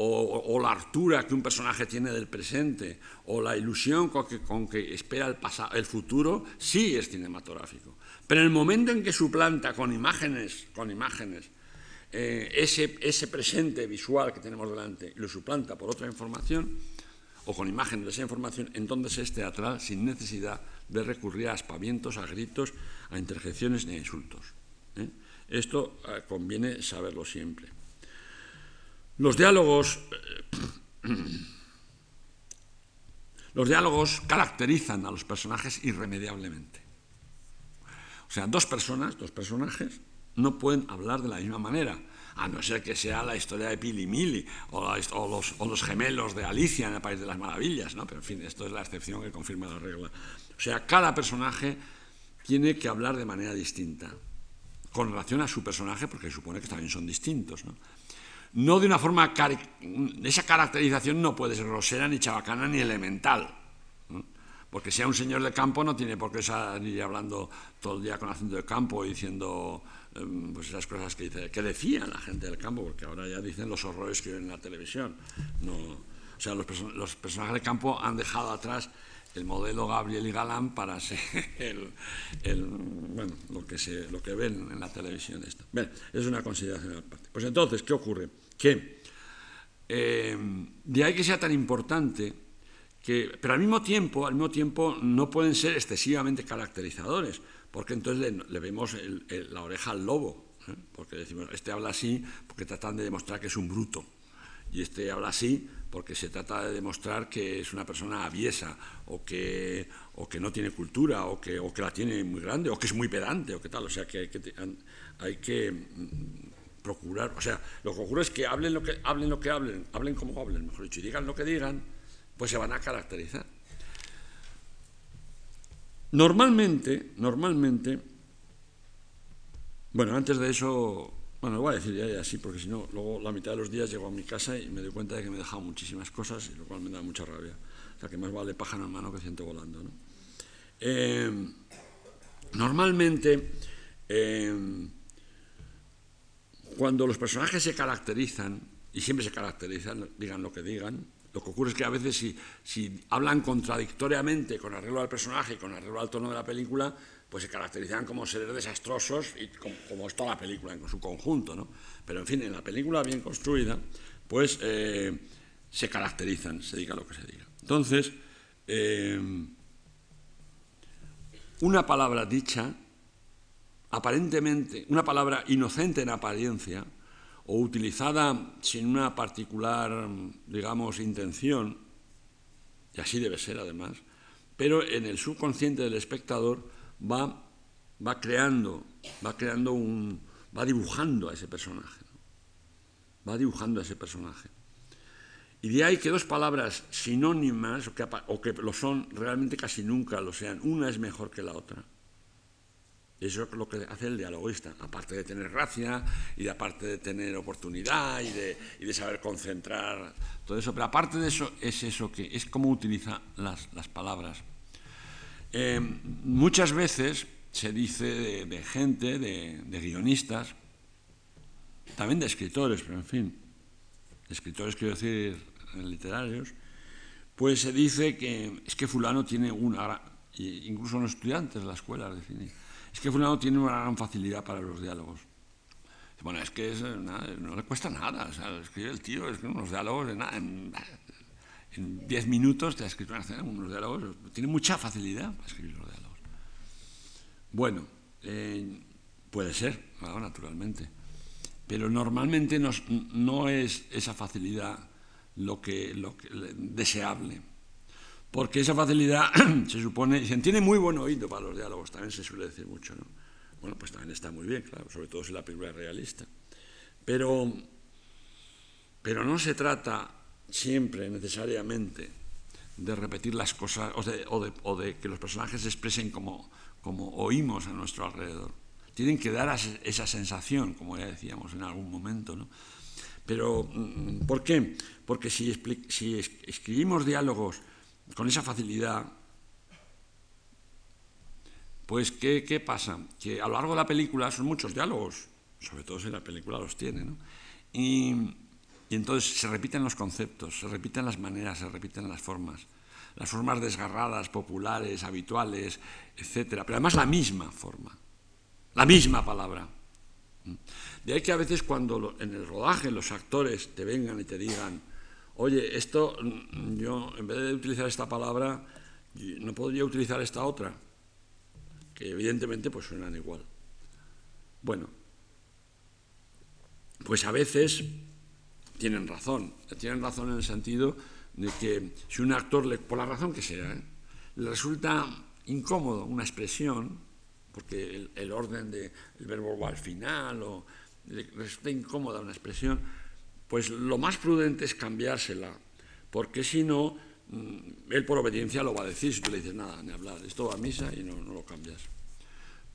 o, la altura que un personaje tiene del presente, o la ilusión con que, espera el, pasado, el futuro, sí es cinematográfico. Pero en el momento en que suplanta con imágenes, con imágenes eh, ese, ese presente visual que tenemos delante, lo suplanta por otra información, o con imágenes de esa información, entonces es teatral sin necesidad de recurrir a aspavientos, a gritos, a interjecciones ni a insultos. ¿eh? Esto eh, conviene saberlo siempre. Los diálogos, eh, los diálogos caracterizan a los personajes irremediablemente. O sea, dos personas, dos personajes, no pueden hablar de la misma manera, a no ser que sea la historia de Pili Mili o, los, gemelos de Alicia en el País de las Maravillas, ¿no? Pero en fin, esto es la excepción que confirma la regla. O sea, cada personaje tiene que hablar de manera distinta, con relación a su personaje, porque supone que también son distintos, ¿no? No de una forma... Esa caracterización no puede ser grosera, ni chabacana, ni elemental. Porque sea un señor de campo no tiene por qué salir hablando todo el día con acento de campo diciendo em, pues esas cosas que, dice, que decían la gente del campo, porque ahora ya dicen los horrores que ven en la televisión. No, o sea, los, los personajes de campo han dejado atrás el modelo Gabriel y Galán para ser el, bueno, lo, que se, lo que ven en la televisión. Esto. es una consideración. Pues entonces, ¿qué ocurre? Que eh, de ahí que sea tan importante que, pero al mismo tiempo, al mismo tiempo no pueden ser excesivamente caracterizadores, porque entonces le, vemos la oreja al lobo, ¿eh? porque decimos, este habla así porque tratan de demostrar que es un bruto, y este habla así porque se trata de demostrar que es una persona aviesa o que, o que no tiene cultura o que, o que la tiene muy grande o que es muy pedante o que tal. O sea, que hay que, hay que mm, procurar, o sea, lo que ocurre es que hablen lo que hablen, lo que hablen, hablen como hablen, mejor dicho, y digan lo que digan, pues se van a caracterizar. Normalmente, normalmente, bueno, antes de eso bueno, a decir ya, así, porque si no, luego la mitad de los días llego a mi casa y me doy cuenta de que me he dejado muchísimas cosas, y lo cual me da mucha rabia. O sea, que más vale pájaro en mano que ciento volando. ¿no? Eh, normalmente, eh, cuando los personajes se caracterizan, y siempre se caracterizan, digan lo que digan, lo que ocurre es que a veces si, si hablan contradictoriamente con arreglo al personaje y con arreglo al tono de la película, pues se caracterizan como seres desastrosos, y como, es toda la película en su conjunto, ¿no? Pero en fin, en la película bien construida, pues eh, se caracterizan, se diga lo que se diga. Entonces, eh, una palabra dicha, aparentemente, una palabra inocente en apariencia, o utilizada sin una particular, digamos, intención, y así debe ser además, pero en el subconsciente del espectador, va, va creando, va creando un, va dibujando a ese personaje, va dibujando a ese personaje. Y de ahí que dos palabras sinónimas, o que, o que lo son, realmente casi nunca lo sean, una es mejor que la otra. Eso es lo que hace el dialoguista, aparte de tener gracia y de aparte de tener oportunidad y de, y de, saber concentrar todo eso. Pero aparte de eso, es eso que es cómo utiliza las, las palabras. Eh, muchas veces se dice de, gente, de, guionistas, también de escritores, pero en fin, escritores quiero decir literarios, pues se dice que es que fulano tiene una, incluso los estudiantes de la escuela de cine, es que fulano tiene una gran facilidad para los diálogos. Bueno, es que no le cuesta nada, escribe el tío, es que unos diálogos de nada, en, diez minutos te ha escrito unos diálogos, tiene mucha facilidad para escribir los diálogos. Bueno, eh, puede ser, naturalmente, pero normalmente no, es esa facilidad lo que, lo deseable. Porque esa facilidad se supone, se tiene muy buen oído para los diálogos, también se suele decir mucho, ¿no? Bueno, pues también está muy bien, claro, sobre todo si la película es realista. Pero, pero no se trata siempre necesariamente de repetir las cosas o de, que los personajes se expresen como, como oímos a nuestro alrededor. Tienen que dar esa sensación, como ya decíamos en algún momento. ¿no? Pero, mm, ¿por qué? Porque si, si escribimos diálogos con esa facilidad, pues ¿qué, ¿qué, pasa? Que a lo largo de la película son muchos diálogos, sobre todo si la película los tiene, ¿no? Y, y entonces se repiten los conceptos, se repiten las maneras, se repiten las formas, las formas desgarradas, populares, habituales, etc. Pero además la misma forma, la misma palabra. De ahí que a veces cuando en el rodaje los actores te vengan y te digan, oye, esto yo en vez de utilizar esta palabra, no podría utilizar esta otra, que evidentemente pues suenan igual. Bueno, pues a veces tienen razón, tienen razón en el sentido de que si un actor, le, por la razón que sea, ¿eh? le resulta incómodo una expresión, porque el, orden del verbo va al final, o le resulta incómoda una expresión, pues lo más prudente es cambiársela, porque si no, mm, él por obediencia lo va a decir, si tú le dices nada, ni hablar, esto va a misa y no, lo cambias.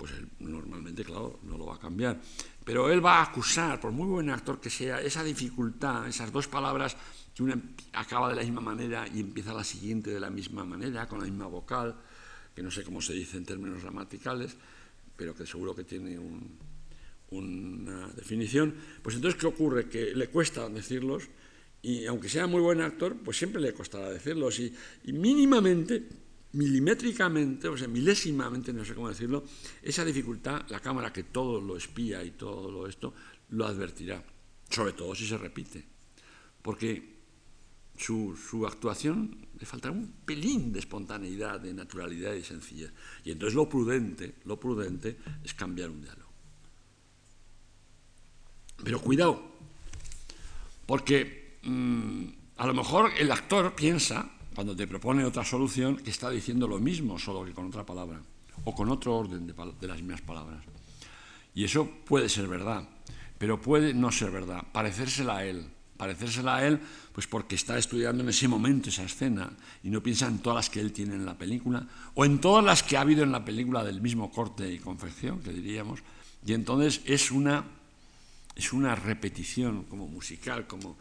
Pues él normalmente, claro, no lo va a cambiar. Pero él va a acusar, por muy buen actor que sea, esa dificultad, esas dos palabras que una acaba de la misma manera y empieza la siguiente de la misma manera, con la misma vocal, que no sé cómo se dice en términos gramaticales, pero que seguro que tiene un, una definición, pues entonces, ¿qué ocurre? Que le cuesta decirlos y aunque sea muy buen actor, pues siempre le costará decirlos y, mínimamente, milimétricamente, o sea, milésimamente, no sé cómo decirlo, esa dificultad, la cámara que todo lo espía y todo lo esto, lo advertirá, sobre todo si se repite, porque su, su actuación le faltará un pelín de espontaneidad, de naturalidad y sencillez. Y entonces lo prudente, lo prudente es cambiar un diálogo. Pero cuidado, porque mm, a lo mejor el actor piensa, cuando te propone otra solución, está diciendo lo mismo, solo que con otra palabra, o con otro orden de, las mismas palabras. Y eso puede ser verdad, pero puede no ser verdad, parecérsela a él. Parecérsela a él, pues porque está estudiando en ese momento esa escena y no piensa en todas las que él tiene en la película, o en todas las que ha habido en la película del mismo corte y confección, que diríamos, y entonces es una es una repetición como musical, como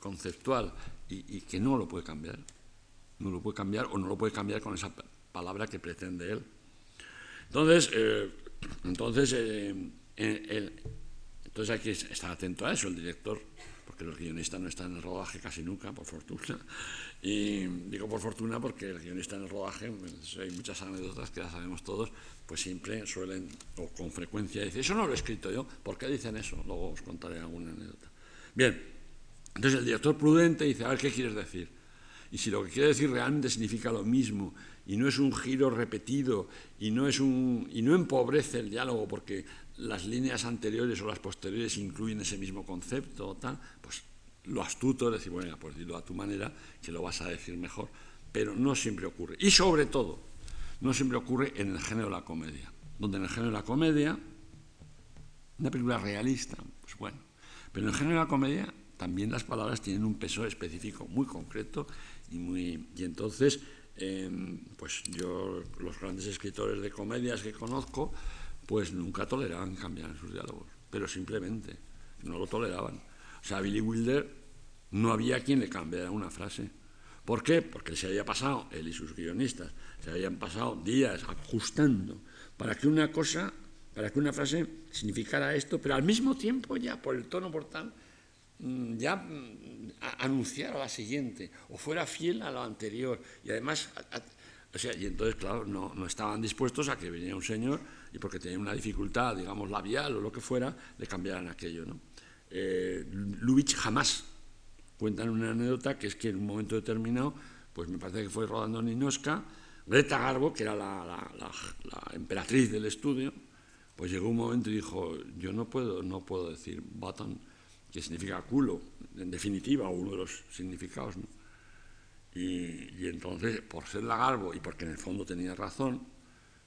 conceptual, y, que no lo puede cambiar. No lo puede cambiar o no lo puede cambiar con esa palabra que pretende él. Entonces, eh, entonces, eh, entonces hay que estar atento a eso, el director porque los guionistas no están en el rodaje casi nunca, por fortuna. Y digo por fortuna porque el guionista en el rodaje, pues, hay muchas anécdotas que ya sabemos todos, pues siempre suelen, o con frecuencia, decir, eso no lo he escrito yo, ¿por qué dicen eso? Luego os contaré alguna anécdota. Bien, entonces el director prudente dice, a ver, ¿qué quieres decir? Y si lo que quiere decir realmente significa lo mismo y no es un giro repetido y no, es un, y no empobrece el diálogo porque las líneas anteriores o las posteriores incluyen ese mismo concepto o tal, pues lo astuto es decir, bueno, pues dilo a tu manera, que lo vas a decir mejor, pero no siempre ocurre. Y sobre todo, no siempre ocurre en el género de la comedia, donde en el género de la comedia, una película realista, pues bueno, pero en el género de la comedia también las palabras tienen un peso específico muy concreto y entonces em, pues yo los grandes escritores de comedias que conozco pues nunca toleraban cambiar sus diálogos, pero simplemente no lo toleraban. O sea, Billy Wilder no había quien le cambiara una frase. ¿Por qué? Porque se había pasado, él y sus guionistas, se habían pasado días ajustando para que una cosa, para que una frase significara esto, pero al mismo tiempo ya por el tono, por tal, ya mm, anunciara la siguiente, o fuera fiel a lo anterior, y además, o sea, y entonces, claro, no, no estaban dispuestos a que viniera un señor y porque tenía una dificultad, digamos, labial o lo que fuera, le cambiaran aquello. ¿no? Eh, Lubitsch jamás cuentan una anécdota que es que en un momento determinado, pues me parece que fue rodando Ninoska, Greta Garbo, que era la, emperatriz del estudio, pues llegó un momento y dijo, yo no puedo, no puedo decir button, que significa culo, en definitiva, uno de los significados. Y, y, entonces, por ser la Garbo y porque en el fondo tenía razón,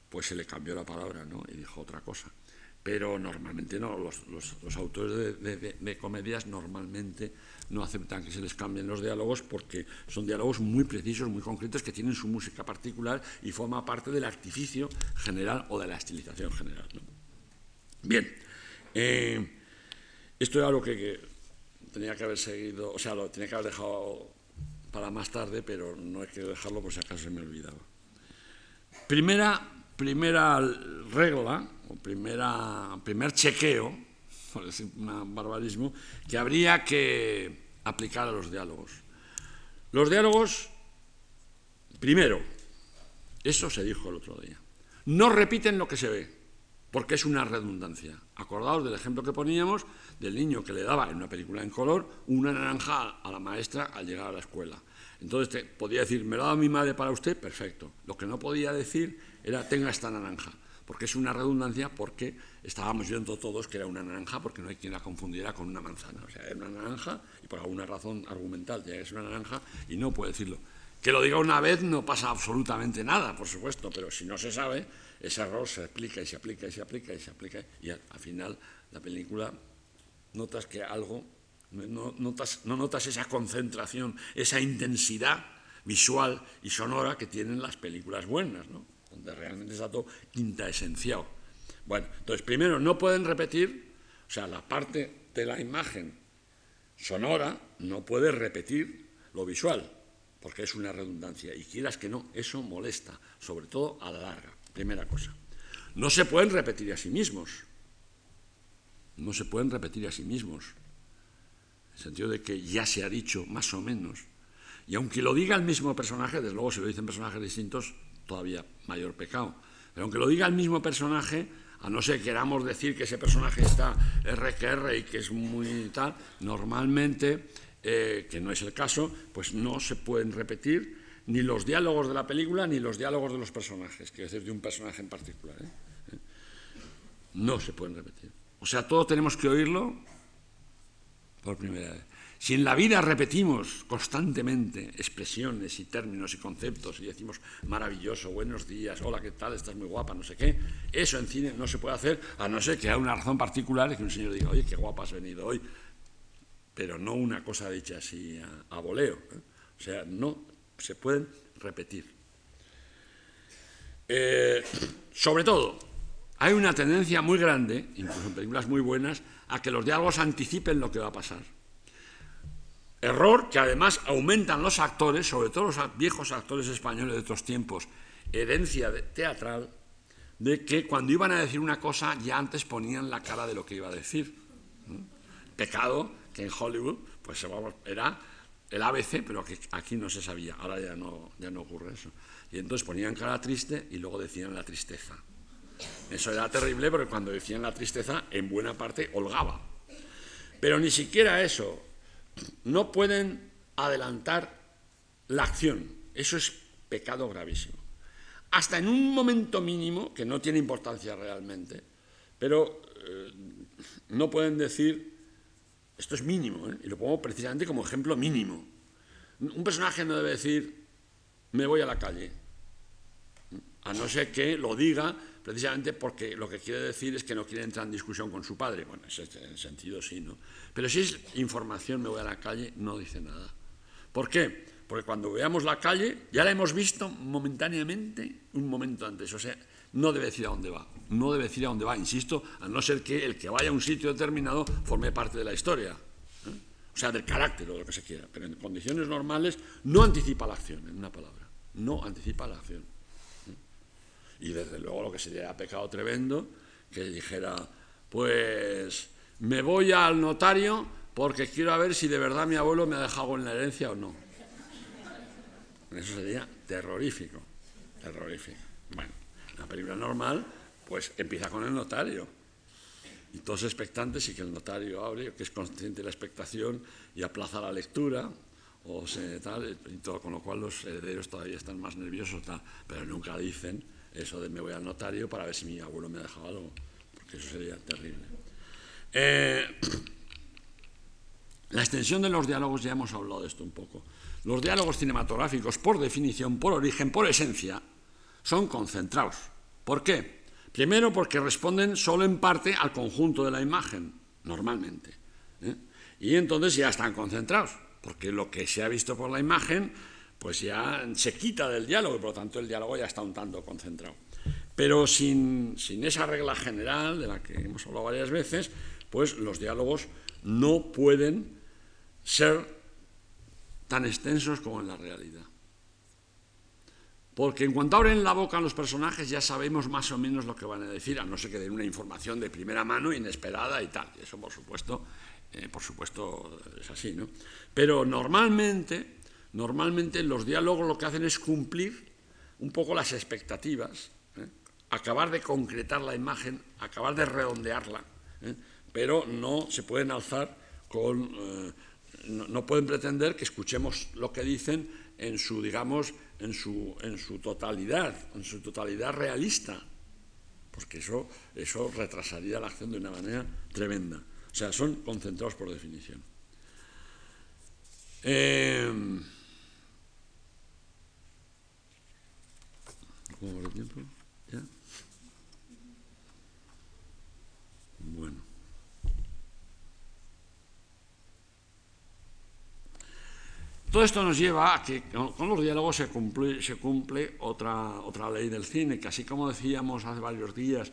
pues se le cambió la palabra ¿no? y dijo otra cosa pero normalmente no, los, autores de, comedias normalmente no aceptan que se les cambien los diálogos porque son diálogos muy precisos, muy concretos, que tienen su música particular y forma parte del artificio general o de la estilización general. Bien, eh, esto era lo que, tenía que haber seguido, o sea, lo tenía que haber dejado para más tarde, pero no hay que dejarlo por si acaso se me olvidaba. Primera, primera regla o primera, primer chequeo, por decir un barbarismo, que habría que aplicar a los diálogos. Los diálogos, primero, eso se dijo el otro día, no repiten lo que se ve, porque es una redundancia. Acordaos del ejemplo que poníamos del niño que le daba en una película en color una naranja a la maestra al llegar a la escuela. Entonces podía decir, me lo ha dado mi madre para usted, perfecto. Lo que no podía decir era, tenga esta naranja porque es una redundancia, porque estábamos viendo todos que era una naranja, porque no hay quien la confundiera con una manzana. O sea, era una naranja y por alguna razón argumental ya es una naranja y no puede decirlo. Que lo diga una vez no pasa absolutamente nada, por supuesto, pero si no se sabe, ese error se aplica y se aplica y se aplica y se aplica y al, final la película notas que algo, no notas, no notas esa concentración, esa intensidad visual y sonora que tienen las películas buenas, ¿no? donde realmente está todo quinta esencial. Bueno, entonces primero no pueden repetir, o sea, la parte de la imagen sonora no puede repetir lo visual, porque es una redundancia. Y quieras que no, eso molesta, sobre todo a la larga. Primera cosa. No se pueden repetir a sí mismos. No se pueden repetir a sí mismos. En el sentido de que ya se ha dicho más o menos. Y aunque lo diga el mismo personaje, desde luego si lo dicen personajes distintos, todavía mayor pecado. Pero aunque lo diga el mismo personaje, a no ser que queramos decir que ese personaje está RQR y que es muy tal, normalmente, eh, que no es el caso, pues no se pueden repetir ni los diálogos de la película ni los diálogos de los personajes, quiero decir, de un personaje en particular. ¿eh? ¿Eh? No se pueden repetir. O sea, todos tenemos que oírlo por primera vez. Si en la vida repetimos constantemente expresiones y términos y conceptos y decimos maravilloso, buenos días, hola, ¿qué tal? Estás muy guapa, no sé qué, eso en cine no se puede hacer a no ser que haya una razón particular y que un señor diga, oye, qué guapa has venido hoy, pero no una cosa dicha así a, voleo. ¿eh? O sea, no se pueden repetir. Eh, sobre todo, hay una tendencia muy grande, incluso en películas muy buenas, a que los diálogos anticipen lo que va a pasar. Error que además aumentan los actores, sobre todo los viejos actores españoles de otros tiempos, herencia teatral, de que cuando iban a decir una cosa ya antes ponían la cara de lo que iba a decir. Pecado que en Hollywood pues era el ABC, pero que aquí no se sabía, ahora ya no, ya no ocurre eso. Y entonces ponían cara triste y luego decían la tristeza. Eso era terrible porque cuando decían la tristeza, en buena parte holgaba. Pero ni siquiera eso, no pueden adelantar la acción. Eso es pecado gravísimo. Hasta en un momento mínimo, que no tiene importancia realmente, pero eh, no pueden decir, esto es mínimo, ¿eh? y lo pongo precisamente como ejemplo mínimo. Un personaje no debe decir, me voy a la calle, a no ser que lo diga precisamente porque lo que quiere decir es que no quiere entrar en discusión con su padre. Bueno, en ese sentido sí, ¿no? Pero si es información, me voy a la calle, no dice nada. ¿Por qué? Porque cuando veamos la calle, ya la hemos visto momentáneamente un momento antes. O sea, no debe decir a dónde va. No debe decir a dónde va, insisto, a no ser que el que vaya a un sitio determinado forme parte de la historia. ¿eh? O sea, del carácter o de lo que se quiera. Pero en condiciones normales no anticipa la acción, en una palabra. No anticipa la acción. Y desde luego lo que sería pecado tremendo, que dijera, pues me voy al notario porque quiero ver si de verdad mi abuelo me ha dejado en la herencia o no. Eso sería terrorífico, terrorífico. Bueno, la película normal, Pues empieza con el notario. Y todos expectantes y que el notario abre, que es consciente de la expectación y aplaza la lectura, o se, tal, y todo, con lo cual los herederos todavía están más nerviosos, tal, pero nunca dicen eso de me voy al notario para ver si mi abuelo me ha dejado algo, porque eso sería terrible. Eh, la extensión de los diálogos, ya hemos hablado de esto un poco. Los diálogos cinematográficos, por definición, por origen, por esencia, son concentrados. ¿Por qué? Primero porque responden solo en parte al conjunto de la imagen, normalmente. ¿eh? Y entonces ya están concentrados, porque lo que se ha visto por la imagen, pues ya se quita del diálogo, y por lo tanto el diálogo ya está un tanto concentrado. Pero sin, sin esa regla general, de la que hemos hablado varias veces, pues los diálogos no pueden ser tan extensos como en la realidad. Porque en cuanto abren la boca los personajes ya sabemos más o menos lo que van a decir, a no ser que den una información de primera mano, inesperada y tal. Eso, por supuesto, eh, por supuesto es así, ¿no? Pero normalmente, normalmente los diálogos lo que hacen es cumplir un poco las expectativas, ¿eh? acabar de concretar la imagen, acabar de redondearla, ¿eh? pero no se pueden alzar con no, pueden pretender que escuchemos lo que dicen en su, digamos, en su, en su totalidad, en su totalidad realista, porque eso, eso retrasaría la acción de una manera tremenda. O sea, son concentrados por definición. Eh, ¿Cómo va el tiempo? ¿Ya? Bueno. Todo esto nos lleva a que con los diálogos se cumple, otra, otra ley del cine, que así como decíamos hace varios días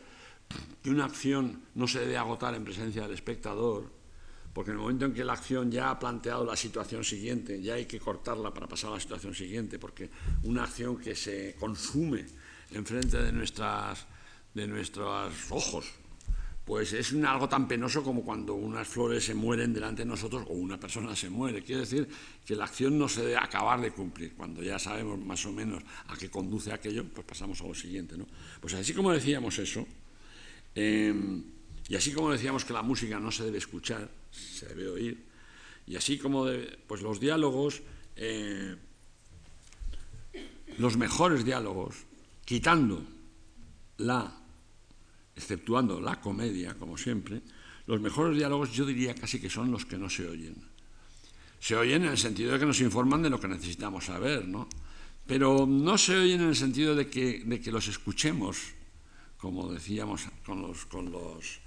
que una acción no se debe agotar en presencia del espectador, porque en el momento en que la acción ya ha planteado la situación siguiente, ya hay que cortarla para pasar a la situación siguiente, porque una acción que se consume enfrente de, nuestras, de nuestros ojos, pues es algo tan penoso como cuando unas flores se mueren delante de nosotros o una persona se muere. Quiere decir que la acción no se debe acabar de cumplir. Cuando ya sabemos más o menos a qué conduce aquello, pues pasamos a lo siguiente. ¿no? Pues así como decíamos eso, em, y así como decíamos que la música no se debe escuchar, se debe oír, y así como pues los diálogos, eh, los mejores diálogos, quitando la exceptuando la comedia, como siempre, los mejores diálogos yo diría casi que son los que no se oyen. Se oyen en el sentido de que nos informan de lo que necesitamos saber, ¿no? Pero no se oyen en el sentido de que, de que los escuchemos, como decíamos con, los, con, los,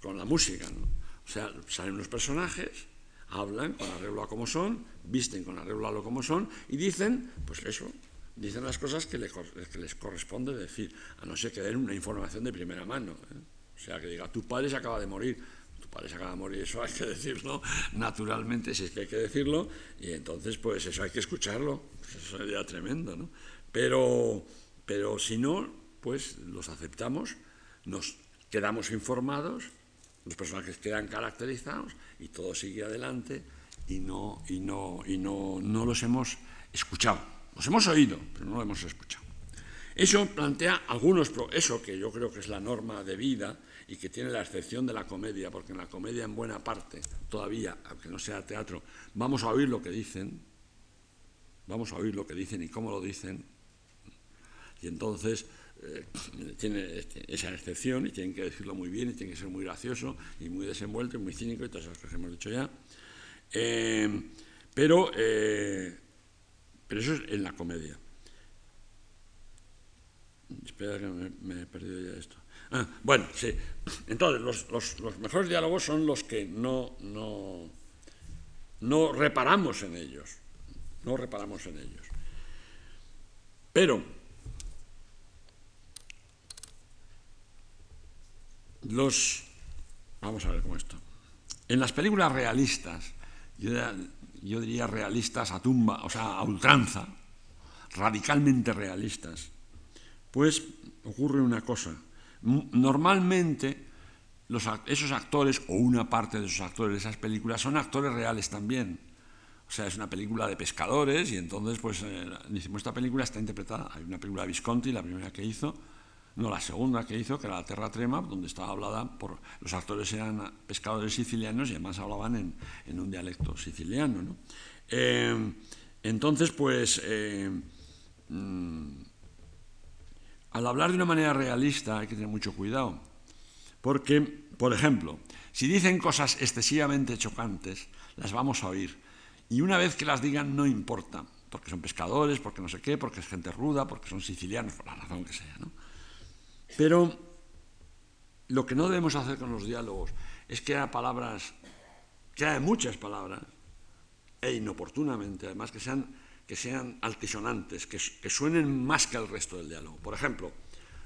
con la música, ¿no? O sea, salen los personajes, hablan con arreglo a como son, visten con arreglo a lo como son y dicen, pues eso, dicen las cosas que, les corresponde decir, a no ser que den una información de primera mano. ¿eh? O sea, que diga, tu padre se acaba de morir, tu padre se acaba de morir, eso hay que decirlo naturalmente, si es que hay que decirlo, y entonces pues eso hay que escucharlo, pues eso sería tremendo, ¿no? Pero, pero si no, pues los aceptamos, nos quedamos informados, los personajes quedan caracterizados y todo sigue adelante y no, y no, y no, no los hemos escuchado. Los hemos oído, pero no lo hemos escuchado. Eso plantea algunos, eso que yo creo que es la norma de vida y que tiene la excepción de la comedia, porque en la comedia en buena parte, todavía, aunque no sea teatro, vamos a oír lo que dicen, vamos a oír lo que dicen y cómo lo dicen, y entonces eh, tiene este, esa excepción y tienen que decirlo muy bien y tiene que ser muy gracioso y muy desenvuelto y muy cínico y todas esas cosas que hemos dicho ya. Eh, pero eh, pero eso es en la comedia. Espera que me, he perdido ya esto. Ah, bueno, sí. Entonces, los, mejores diálogos son los que no, no, no reparamos en ellos. No reparamos en ellos. Pero los... Vamos a ver cómo esto. En las películas realistas, yo yo diría realistas a tumba, o sea, a ultranza, radicalmente realistas, pues ocurre una cosa. Normalmente esos actores, o una parte de esos actores de esas películas, son actores reales también. O sea, es una película de pescadores y entonces, pues, eh, esta película está interpretada, hay una película de Visconti, la primera que hizo, No, la segunda que hizo, que era La Terra Trema, donde estaba hablada por... Los actores eran pescadores sicilianos y además hablaban en, un dialecto siciliano. ¿no? Eh, entonces, pues... Eh, mm, al hablar de una manera realista hay que tener mucho cuidado, porque, por ejemplo, si dicen cosas excesivamente chocantes, las vamos a oír, y una vez que las digan no importa, porque son pescadores, porque no sé qué, porque es gente ruda, porque son sicilianos, por la razón que sea. ¿no? Pero lo que no debemos hacer con los diálogos es que haya palabras, que haya muchas palabras, e inoportunamente, además que sean, que sean altisonantes, que, suenen más que el resto del diálogo. Por ejemplo,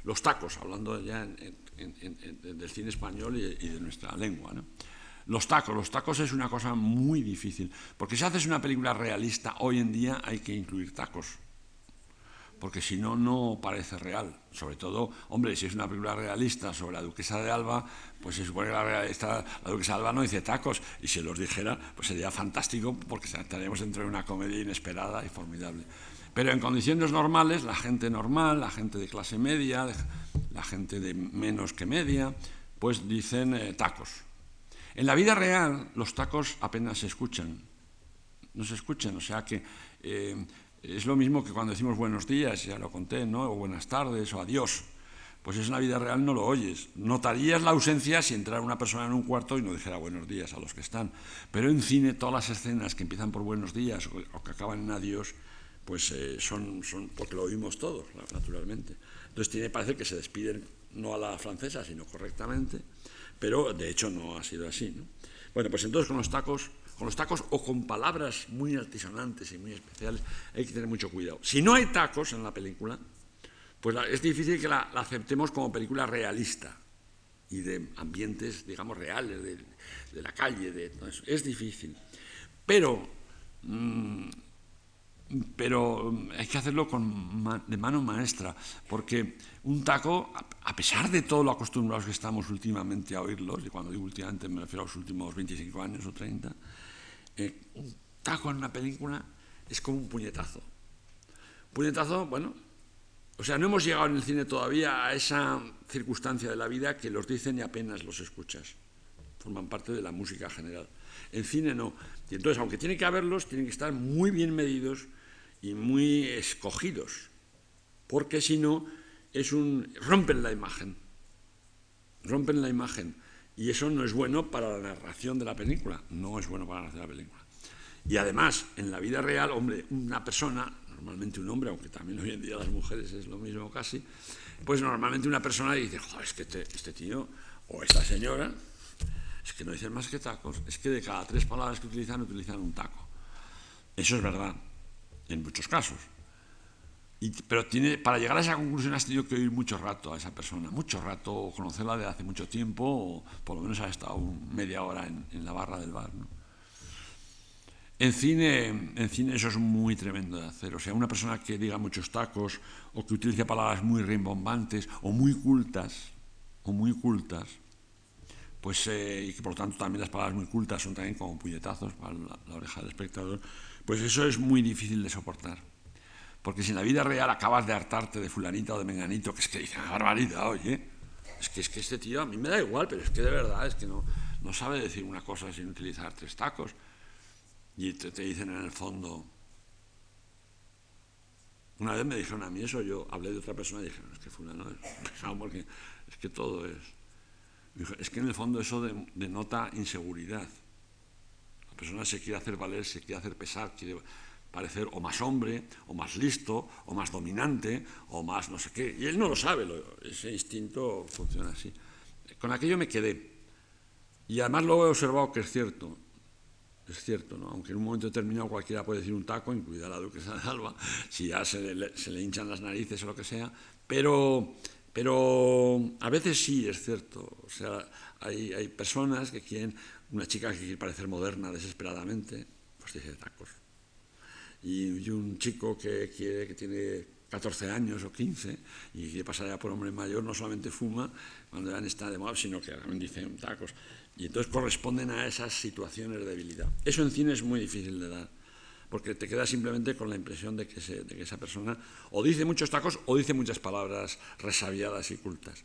los tacos, hablando ya del cine español y, y de nuestra lengua. ¿no? Los tacos, los tacos es una cosa muy difícil, porque si haces una película realista hoy en día hay que incluir tacos, porque si no, no parece real. Sobre todo, hombre, si es una película realista sobre la duquesa de Alba, pues se supone que la, duquesa de Alba no dice tacos, y si los dijera, pues sería fantástico, porque estaríamos dentro de una comedia inesperada y formidable. Pero en condiciones normales, la gente normal, la gente de clase media, la gente de menos que media, pues dicen eh, tacos. En la vida real los tacos apenas se escuchan, no se escuchan, o sea que eh, es lo mismo que cuando decimos buenos días, ya lo conté, ¿no? o buenas tardes, o adiós. Pues eso en la vida real no lo oyes. Notarías la ausencia si entrara una persona en un cuarto y no dijera buenos días a los que están. Pero en cine todas las escenas que empiezan por buenos días o, que acaban en adiós, pues eh, son, son porque lo oímos todos, naturalmente. Entonces tiene parece que se despiden no a la francesa, sino correctamente pero de hecho no ha sido así. Bueno, pues entonces con los tacos, con los tacos o con palabras muy altisonantes y muy especiales hay que tener mucho cuidado. Si no hay tacos en la película, pues es difícil que la, aceptemos como película realista y de ambientes, digamos, reales, de, la calle, de todo eso. Es difícil. Pero mm, pero mm, hay que hacerlo de mano maestra, porque un taco, a pesar de todo lo acostumbrados que estamos últimamente a oírlos, y cuando digo últimamente me refiero a los últimos 25 años o 30, eh, un taco en una película es como un puñetazo. puñetazo, bueno, o sea, no hemos llegado en el cine todavía a esa circunstancia de la vida que los dicen y apenas los escuchas. Forman parte de la música general. En cine no. Y entonces, aunque tiene que haberlos, tienen que estar muy bien medidos y muy escogidos, porque si no, es un, rompen la imagen, rompen la imagen, y eso no es bueno para la narración de la película, no es bueno para la narración de la película. Y además, en la vida real, hombre, una persona, normalmente un hombre, aunque también hoy en día las mujeres es lo mismo casi, pues normalmente una persona dice, joder, es que este, este tío o esta señora, es que no dicen más que tacos, es que de cada tres palabras que utilizan, utilizan un taco. Eso es verdad en muchos casos. Pero tiene, para llegar a esa conclusión has tenido que oír mucho rato a esa persona, mucho rato, conocerla de hace mucho tiempo, o por lo menos ha estado media hora en, la barra del bar. En, cine, en cine eso es muy tremendo de hacer. O sea, una persona que diga muchos tacos, o que utilice palabras muy rimbombantes, o muy cultas, o muy cultas, pues, eh, y que por lo tanto también las palabras muy cultas son también como puñetazos para la oreja del espectador, pues eso es muy difícil de soportar. Porque si en la vida real acabas de hartarte de fulanito o de menganito, que es que dice, barbaridad, oye, es que, es que este tío a mí me da igual, pero es que de verdad es que no, no sabe decir una cosa sin utilizar tres tacos. Y te, dicen en el fondo, una vez me dijeron a mí eso, yo hablé de otra persona y dije, es que fulano es pesado porque es que todo es... es que en el fondo eso denota inseguridad. Persona se quiere hacer valer, se quiere hacer pesar, quiere parecer o más hombre, o más listo, o más dominante, o más no sé qué. Y él no lo sabe, ese instinto funciona así. Con aquello me quedé. Y además luego he observado que es cierto, es cierto, ¿no? aunque en un momento determinado cualquiera puede decir un taco, incluida la duquesa de Alba, si ya se le, se le hinchan las narices o lo que sea, pero, pero a veces sí es cierto. O sea, hay, hay personas que quieren una chica que quiere parecer moderna desesperadamente, pues dice tacos. Y, un chico que quiere, que tiene 14 años o 15 y quiere pasar ya por hombre mayor, no solamente fuma cuando ya está de moda, sino que también dice tacos. Y entonces corresponden a esas situaciones de debilidad. Eso en cine es muy difícil de dar, porque te quedas simplemente con la impresión de que, de que esa persona o dice muchos tacos o dice muchas palabras resabiadas y cultas.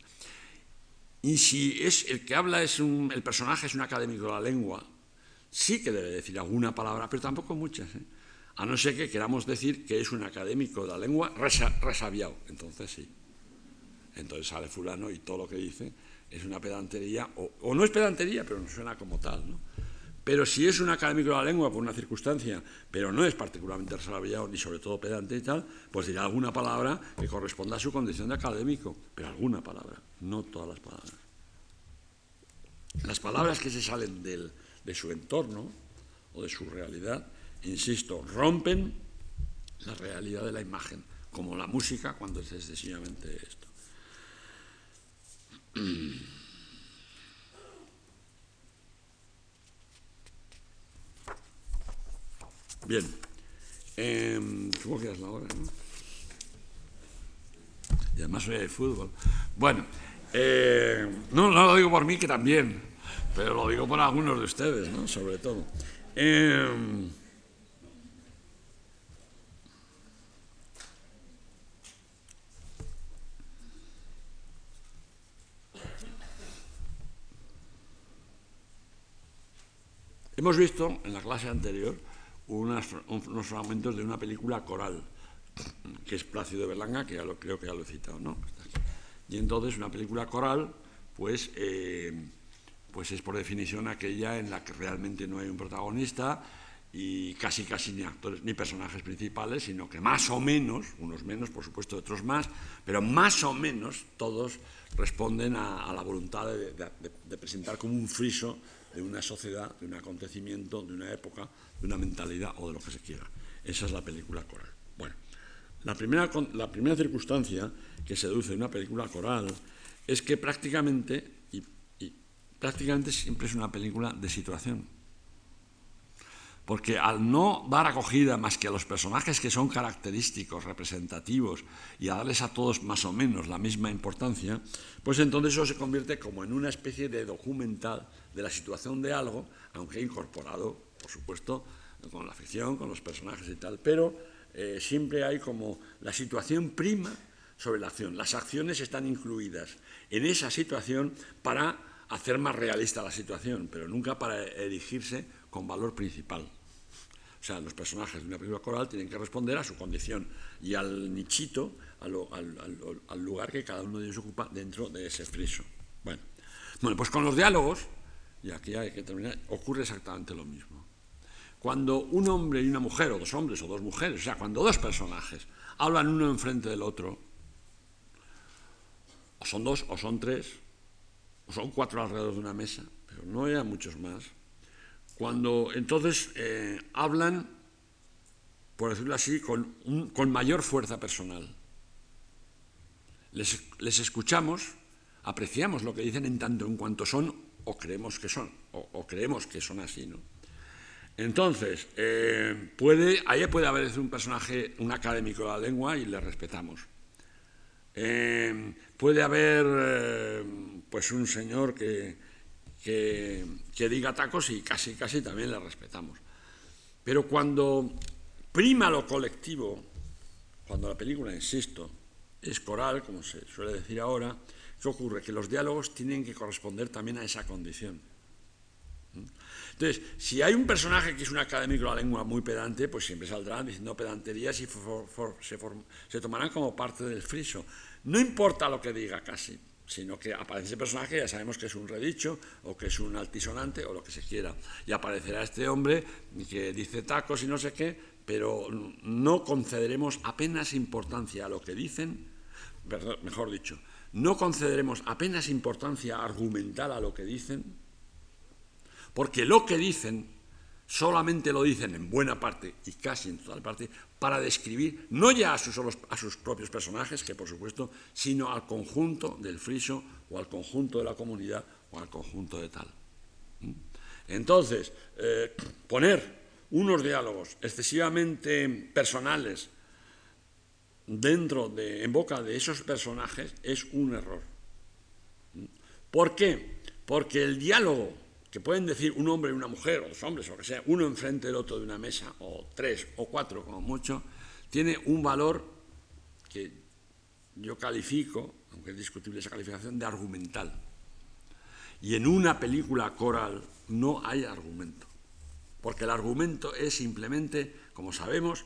Y si es el que habla es un, el personaje es un académico de la lengua, sí que debe decir alguna palabra, pero tampoco muchas. ¿eh? A no ser que queramos decir que es un académico de la lengua resabiado, entonces sí. Entonces sale fulano y todo lo que dice es una pedantería, o, no es pedantería, pero no suena como tal. ¿no? Pero si es un académico de la lengua por una circunstancia, pero no es particularmente resabiado ni sobre todo pedante y tal, pues dirá alguna palabra que corresponda a su condición de académico, pero alguna palabra, no todas las palabras. Las palabras que se salen del, de su entorno o de su realidad, insisto, rompen la realidad de la imagen, como la música cuando es excesivamente esto. Bien. Eh, supongo que es la hora, ¿no? Y además soy de fútbol. Bueno, eh, no, no lo digo por mí, que también, pero lo digo por algunos de ustedes, ¿no? Sobre todo. Eh, hemos visto en la clase anterior unos fragmentos de una película coral, que es Plácido Berlanga, que ya lo, creo que ya lo he citado, ¿no? Y entonces una película coral, pues, eh, pues es por definición aquella en la que realmente no hay un protagonista y casi casi ni actores ni personajes principales, sino que más o menos, unos menos, por supuesto, otros más, pero más o menos todos responden a, la voluntad de presentar como un friso de una sociedad, de un acontecimiento, de una época, de una mentalidad o de lo que se quiera. Esa es la película coral. Bueno, la primera, la primera circunstancia que se deduce de una película coral es que prácticamente, y, prácticamente siempre es una película de situación. Porque al no dar acogida más que a los personajes que son característicos, representativos, y a darles a todos más o menos la misma importancia, pues entonces eso se convierte como en una especie de documental de la situación de algo, aunque incorporado por supuesto, con la ficción, con los personajes y tal, pero eh, siempre hay como la situación prima sobre la acción. Las acciones están incluidas en esa situación para hacer más realista la situación, pero nunca para erigirse con valor principal. O sea, los personajes de una película coral tienen que responder a su condición y al nichito, al, lugar que cada uno de ellos ocupa dentro de ese friso. Bueno, bueno, pues con los diálogos, y aquí hay que terminar, ocurre exactamente lo mismo. Cuando un hombre y una mujer, o dos hombres o dos mujeres, o sea, cuando dos personajes hablan uno enfrente del otro, o son dos, o son tres, o son cuatro alrededor de una mesa, pero no hay muchos más, cuando entonces eh, hablan, por decirlo así, con, con mayor fuerza personal. Les, les, escuchamos, apreciamos lo que dicen en tanto en cuanto son o creemos que son, o, creemos que son así, ¿no? Entonces, eh, puede, ahí puede haber un personaje, un académico de la lengua y le respetamos. Eh, puede haber eh, pues un señor que, que, que, diga tacos y casi, casi también le respetamos. Pero cuando prima lo colectivo, cuando la película, insisto, es coral, como se suele decir ahora, ¿qué ocurre? Que los diálogos tienen que corresponder también a esa condición. Entonces, si hay un personaje que es un académico de la lengua muy pedante, pues siempre saldrán diciendo pedanterías y se, tomarán como parte del friso. No importa lo que diga casi, sino que aparece ese personaje, ya sabemos que es un redicho o que es un altisonante o lo que se quiera. Y aparecerá este hombre que dice tacos y no sé qué, pero no concederemos apenas importancia a lo que dicen, mejor dicho, no concederemos apenas importancia argumental a lo que dicen, porque lo que dicen solamente lo dicen en buena parte y casi en total parte para describir no ya a sus, propios personajes, que por supuesto, sino al conjunto del friso o al conjunto de la comunidad o al conjunto de tal. ¿Mm? Entonces, eh, poner unos diálogos excesivamente personales dentro de, en boca de esos personajes es un error. ¿Por qué? Porque el diálogo que pueden decir un hombre y una mujer, o dos hombres, o lo que sea, uno enfrente del otro de una mesa, o tres o cuatro como mucho, tiene un valor que yo califico, aunque es discutible esa calificación, de argumental. Y en una película coral no hay argumento, porque el argumento es simplemente, como sabemos,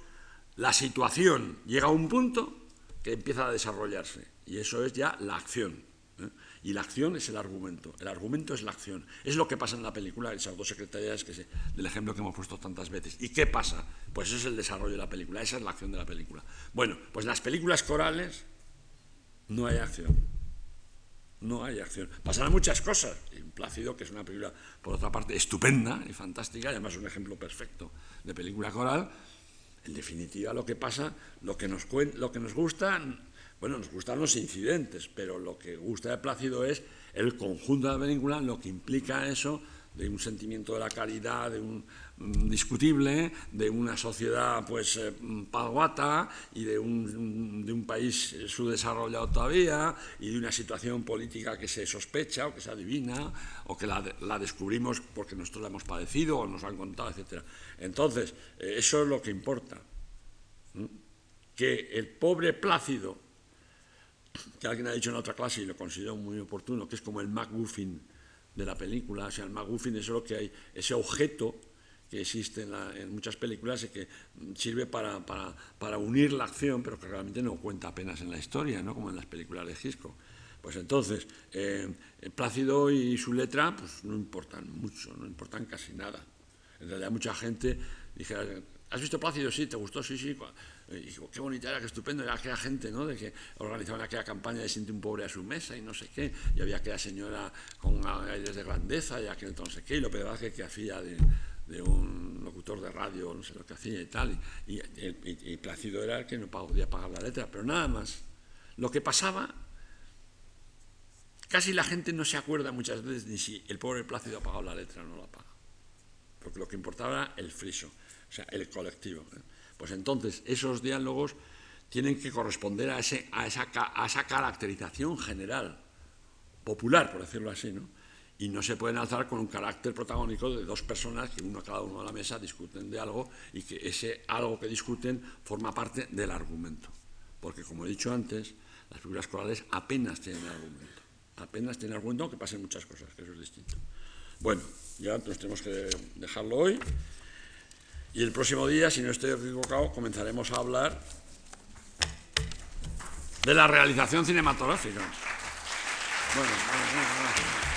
la situación llega a un punto que empieza a desarrollarse, y eso es ya la acción. ¿eh? Y la acción es el argumento, el argumento es la acción. Es lo que pasa en la película, esas dos secretarías que del ejemplo que hemos puesto tantas veces. ¿Y qué pasa? Pues eso es el desarrollo de la película, esa es la acción de la película. Bueno, pues en las películas corales no hay acción. No hay acción. Pasarán muchas cosas. Plácido, que es una película, por otra parte, estupenda y fantástica, y además un ejemplo perfecto de película coral, en definitiva lo que pasa, lo que nos, lo que nos gusta bueno, nos gustan los incidentes, pero lo que gusta de Plácido es el conjunto de la película, lo que implica eso de un sentimiento de la caridad, de un discutible, de una sociedad pues eh, paguata y de un, de un país subdesarrollado todavía y de una situación política que se sospecha o que se adivina o que la, la descubrimos porque nosotros la hemos padecido o nos han contado, etc. Entonces, eh, eso es lo que importa. Que el pobre Plácido que alguien ha dicho en otra clase y lo considero muy oportuno, que es como el MacGuffin de la película. O sea, el MacGuffin es lo que hay, ese objeto que existe en, muchas películas y que sirve para, para, unir la acción, pero que realmente no cuenta apenas en la historia, ¿no? como en las películas de Gisco. Pues entonces, eh, Plácido y su letra pues no importan mucho, no importan casi nada. En realidad mucha gente dijera, ¿has visto Plácido? Sí, ¿te gustó? Sí, sí. Y dijo, qué bonita era, qué estupendo, era aquella gente, ¿no? De que organizaban aquella campaña de siente un pobre a su mesa y no sé qué, y había aquella señora con aires de grandeza y aquel no sé qué, y lo peor que hacía de, un locutor de radio, no sé lo que hacía y tal, y, Plácido era el que no podía pagar la letra, pero nada más. Lo que pasaba, casi la gente no se acuerda muchas veces ni si el pobre Plácido ha pagado la letra o no la ha pagado, porque lo que importaba era el friso, o sea, el colectivo. ¿eh? Pues entonces esos diálogos tienen que corresponder a, esa, caracterización general, popular, por decirlo así, ¿no? Y no se pueden alzar con un carácter protagónico de dos personas que uno a cada uno a la mesa discuten de algo y que ese algo que discuten forma parte del argumento. Porque, como he dicho antes, las figuras corales apenas tienen argumento. Apenas tienen argumento, aunque pasen muchas cosas, que eso es distinto. Bueno, ya nos tenemos que dejarlo hoy. Y el próximo día, si no estoy equivocado, comenzaremos a hablar de la realización cinematográfica. Bueno, bueno, bueno,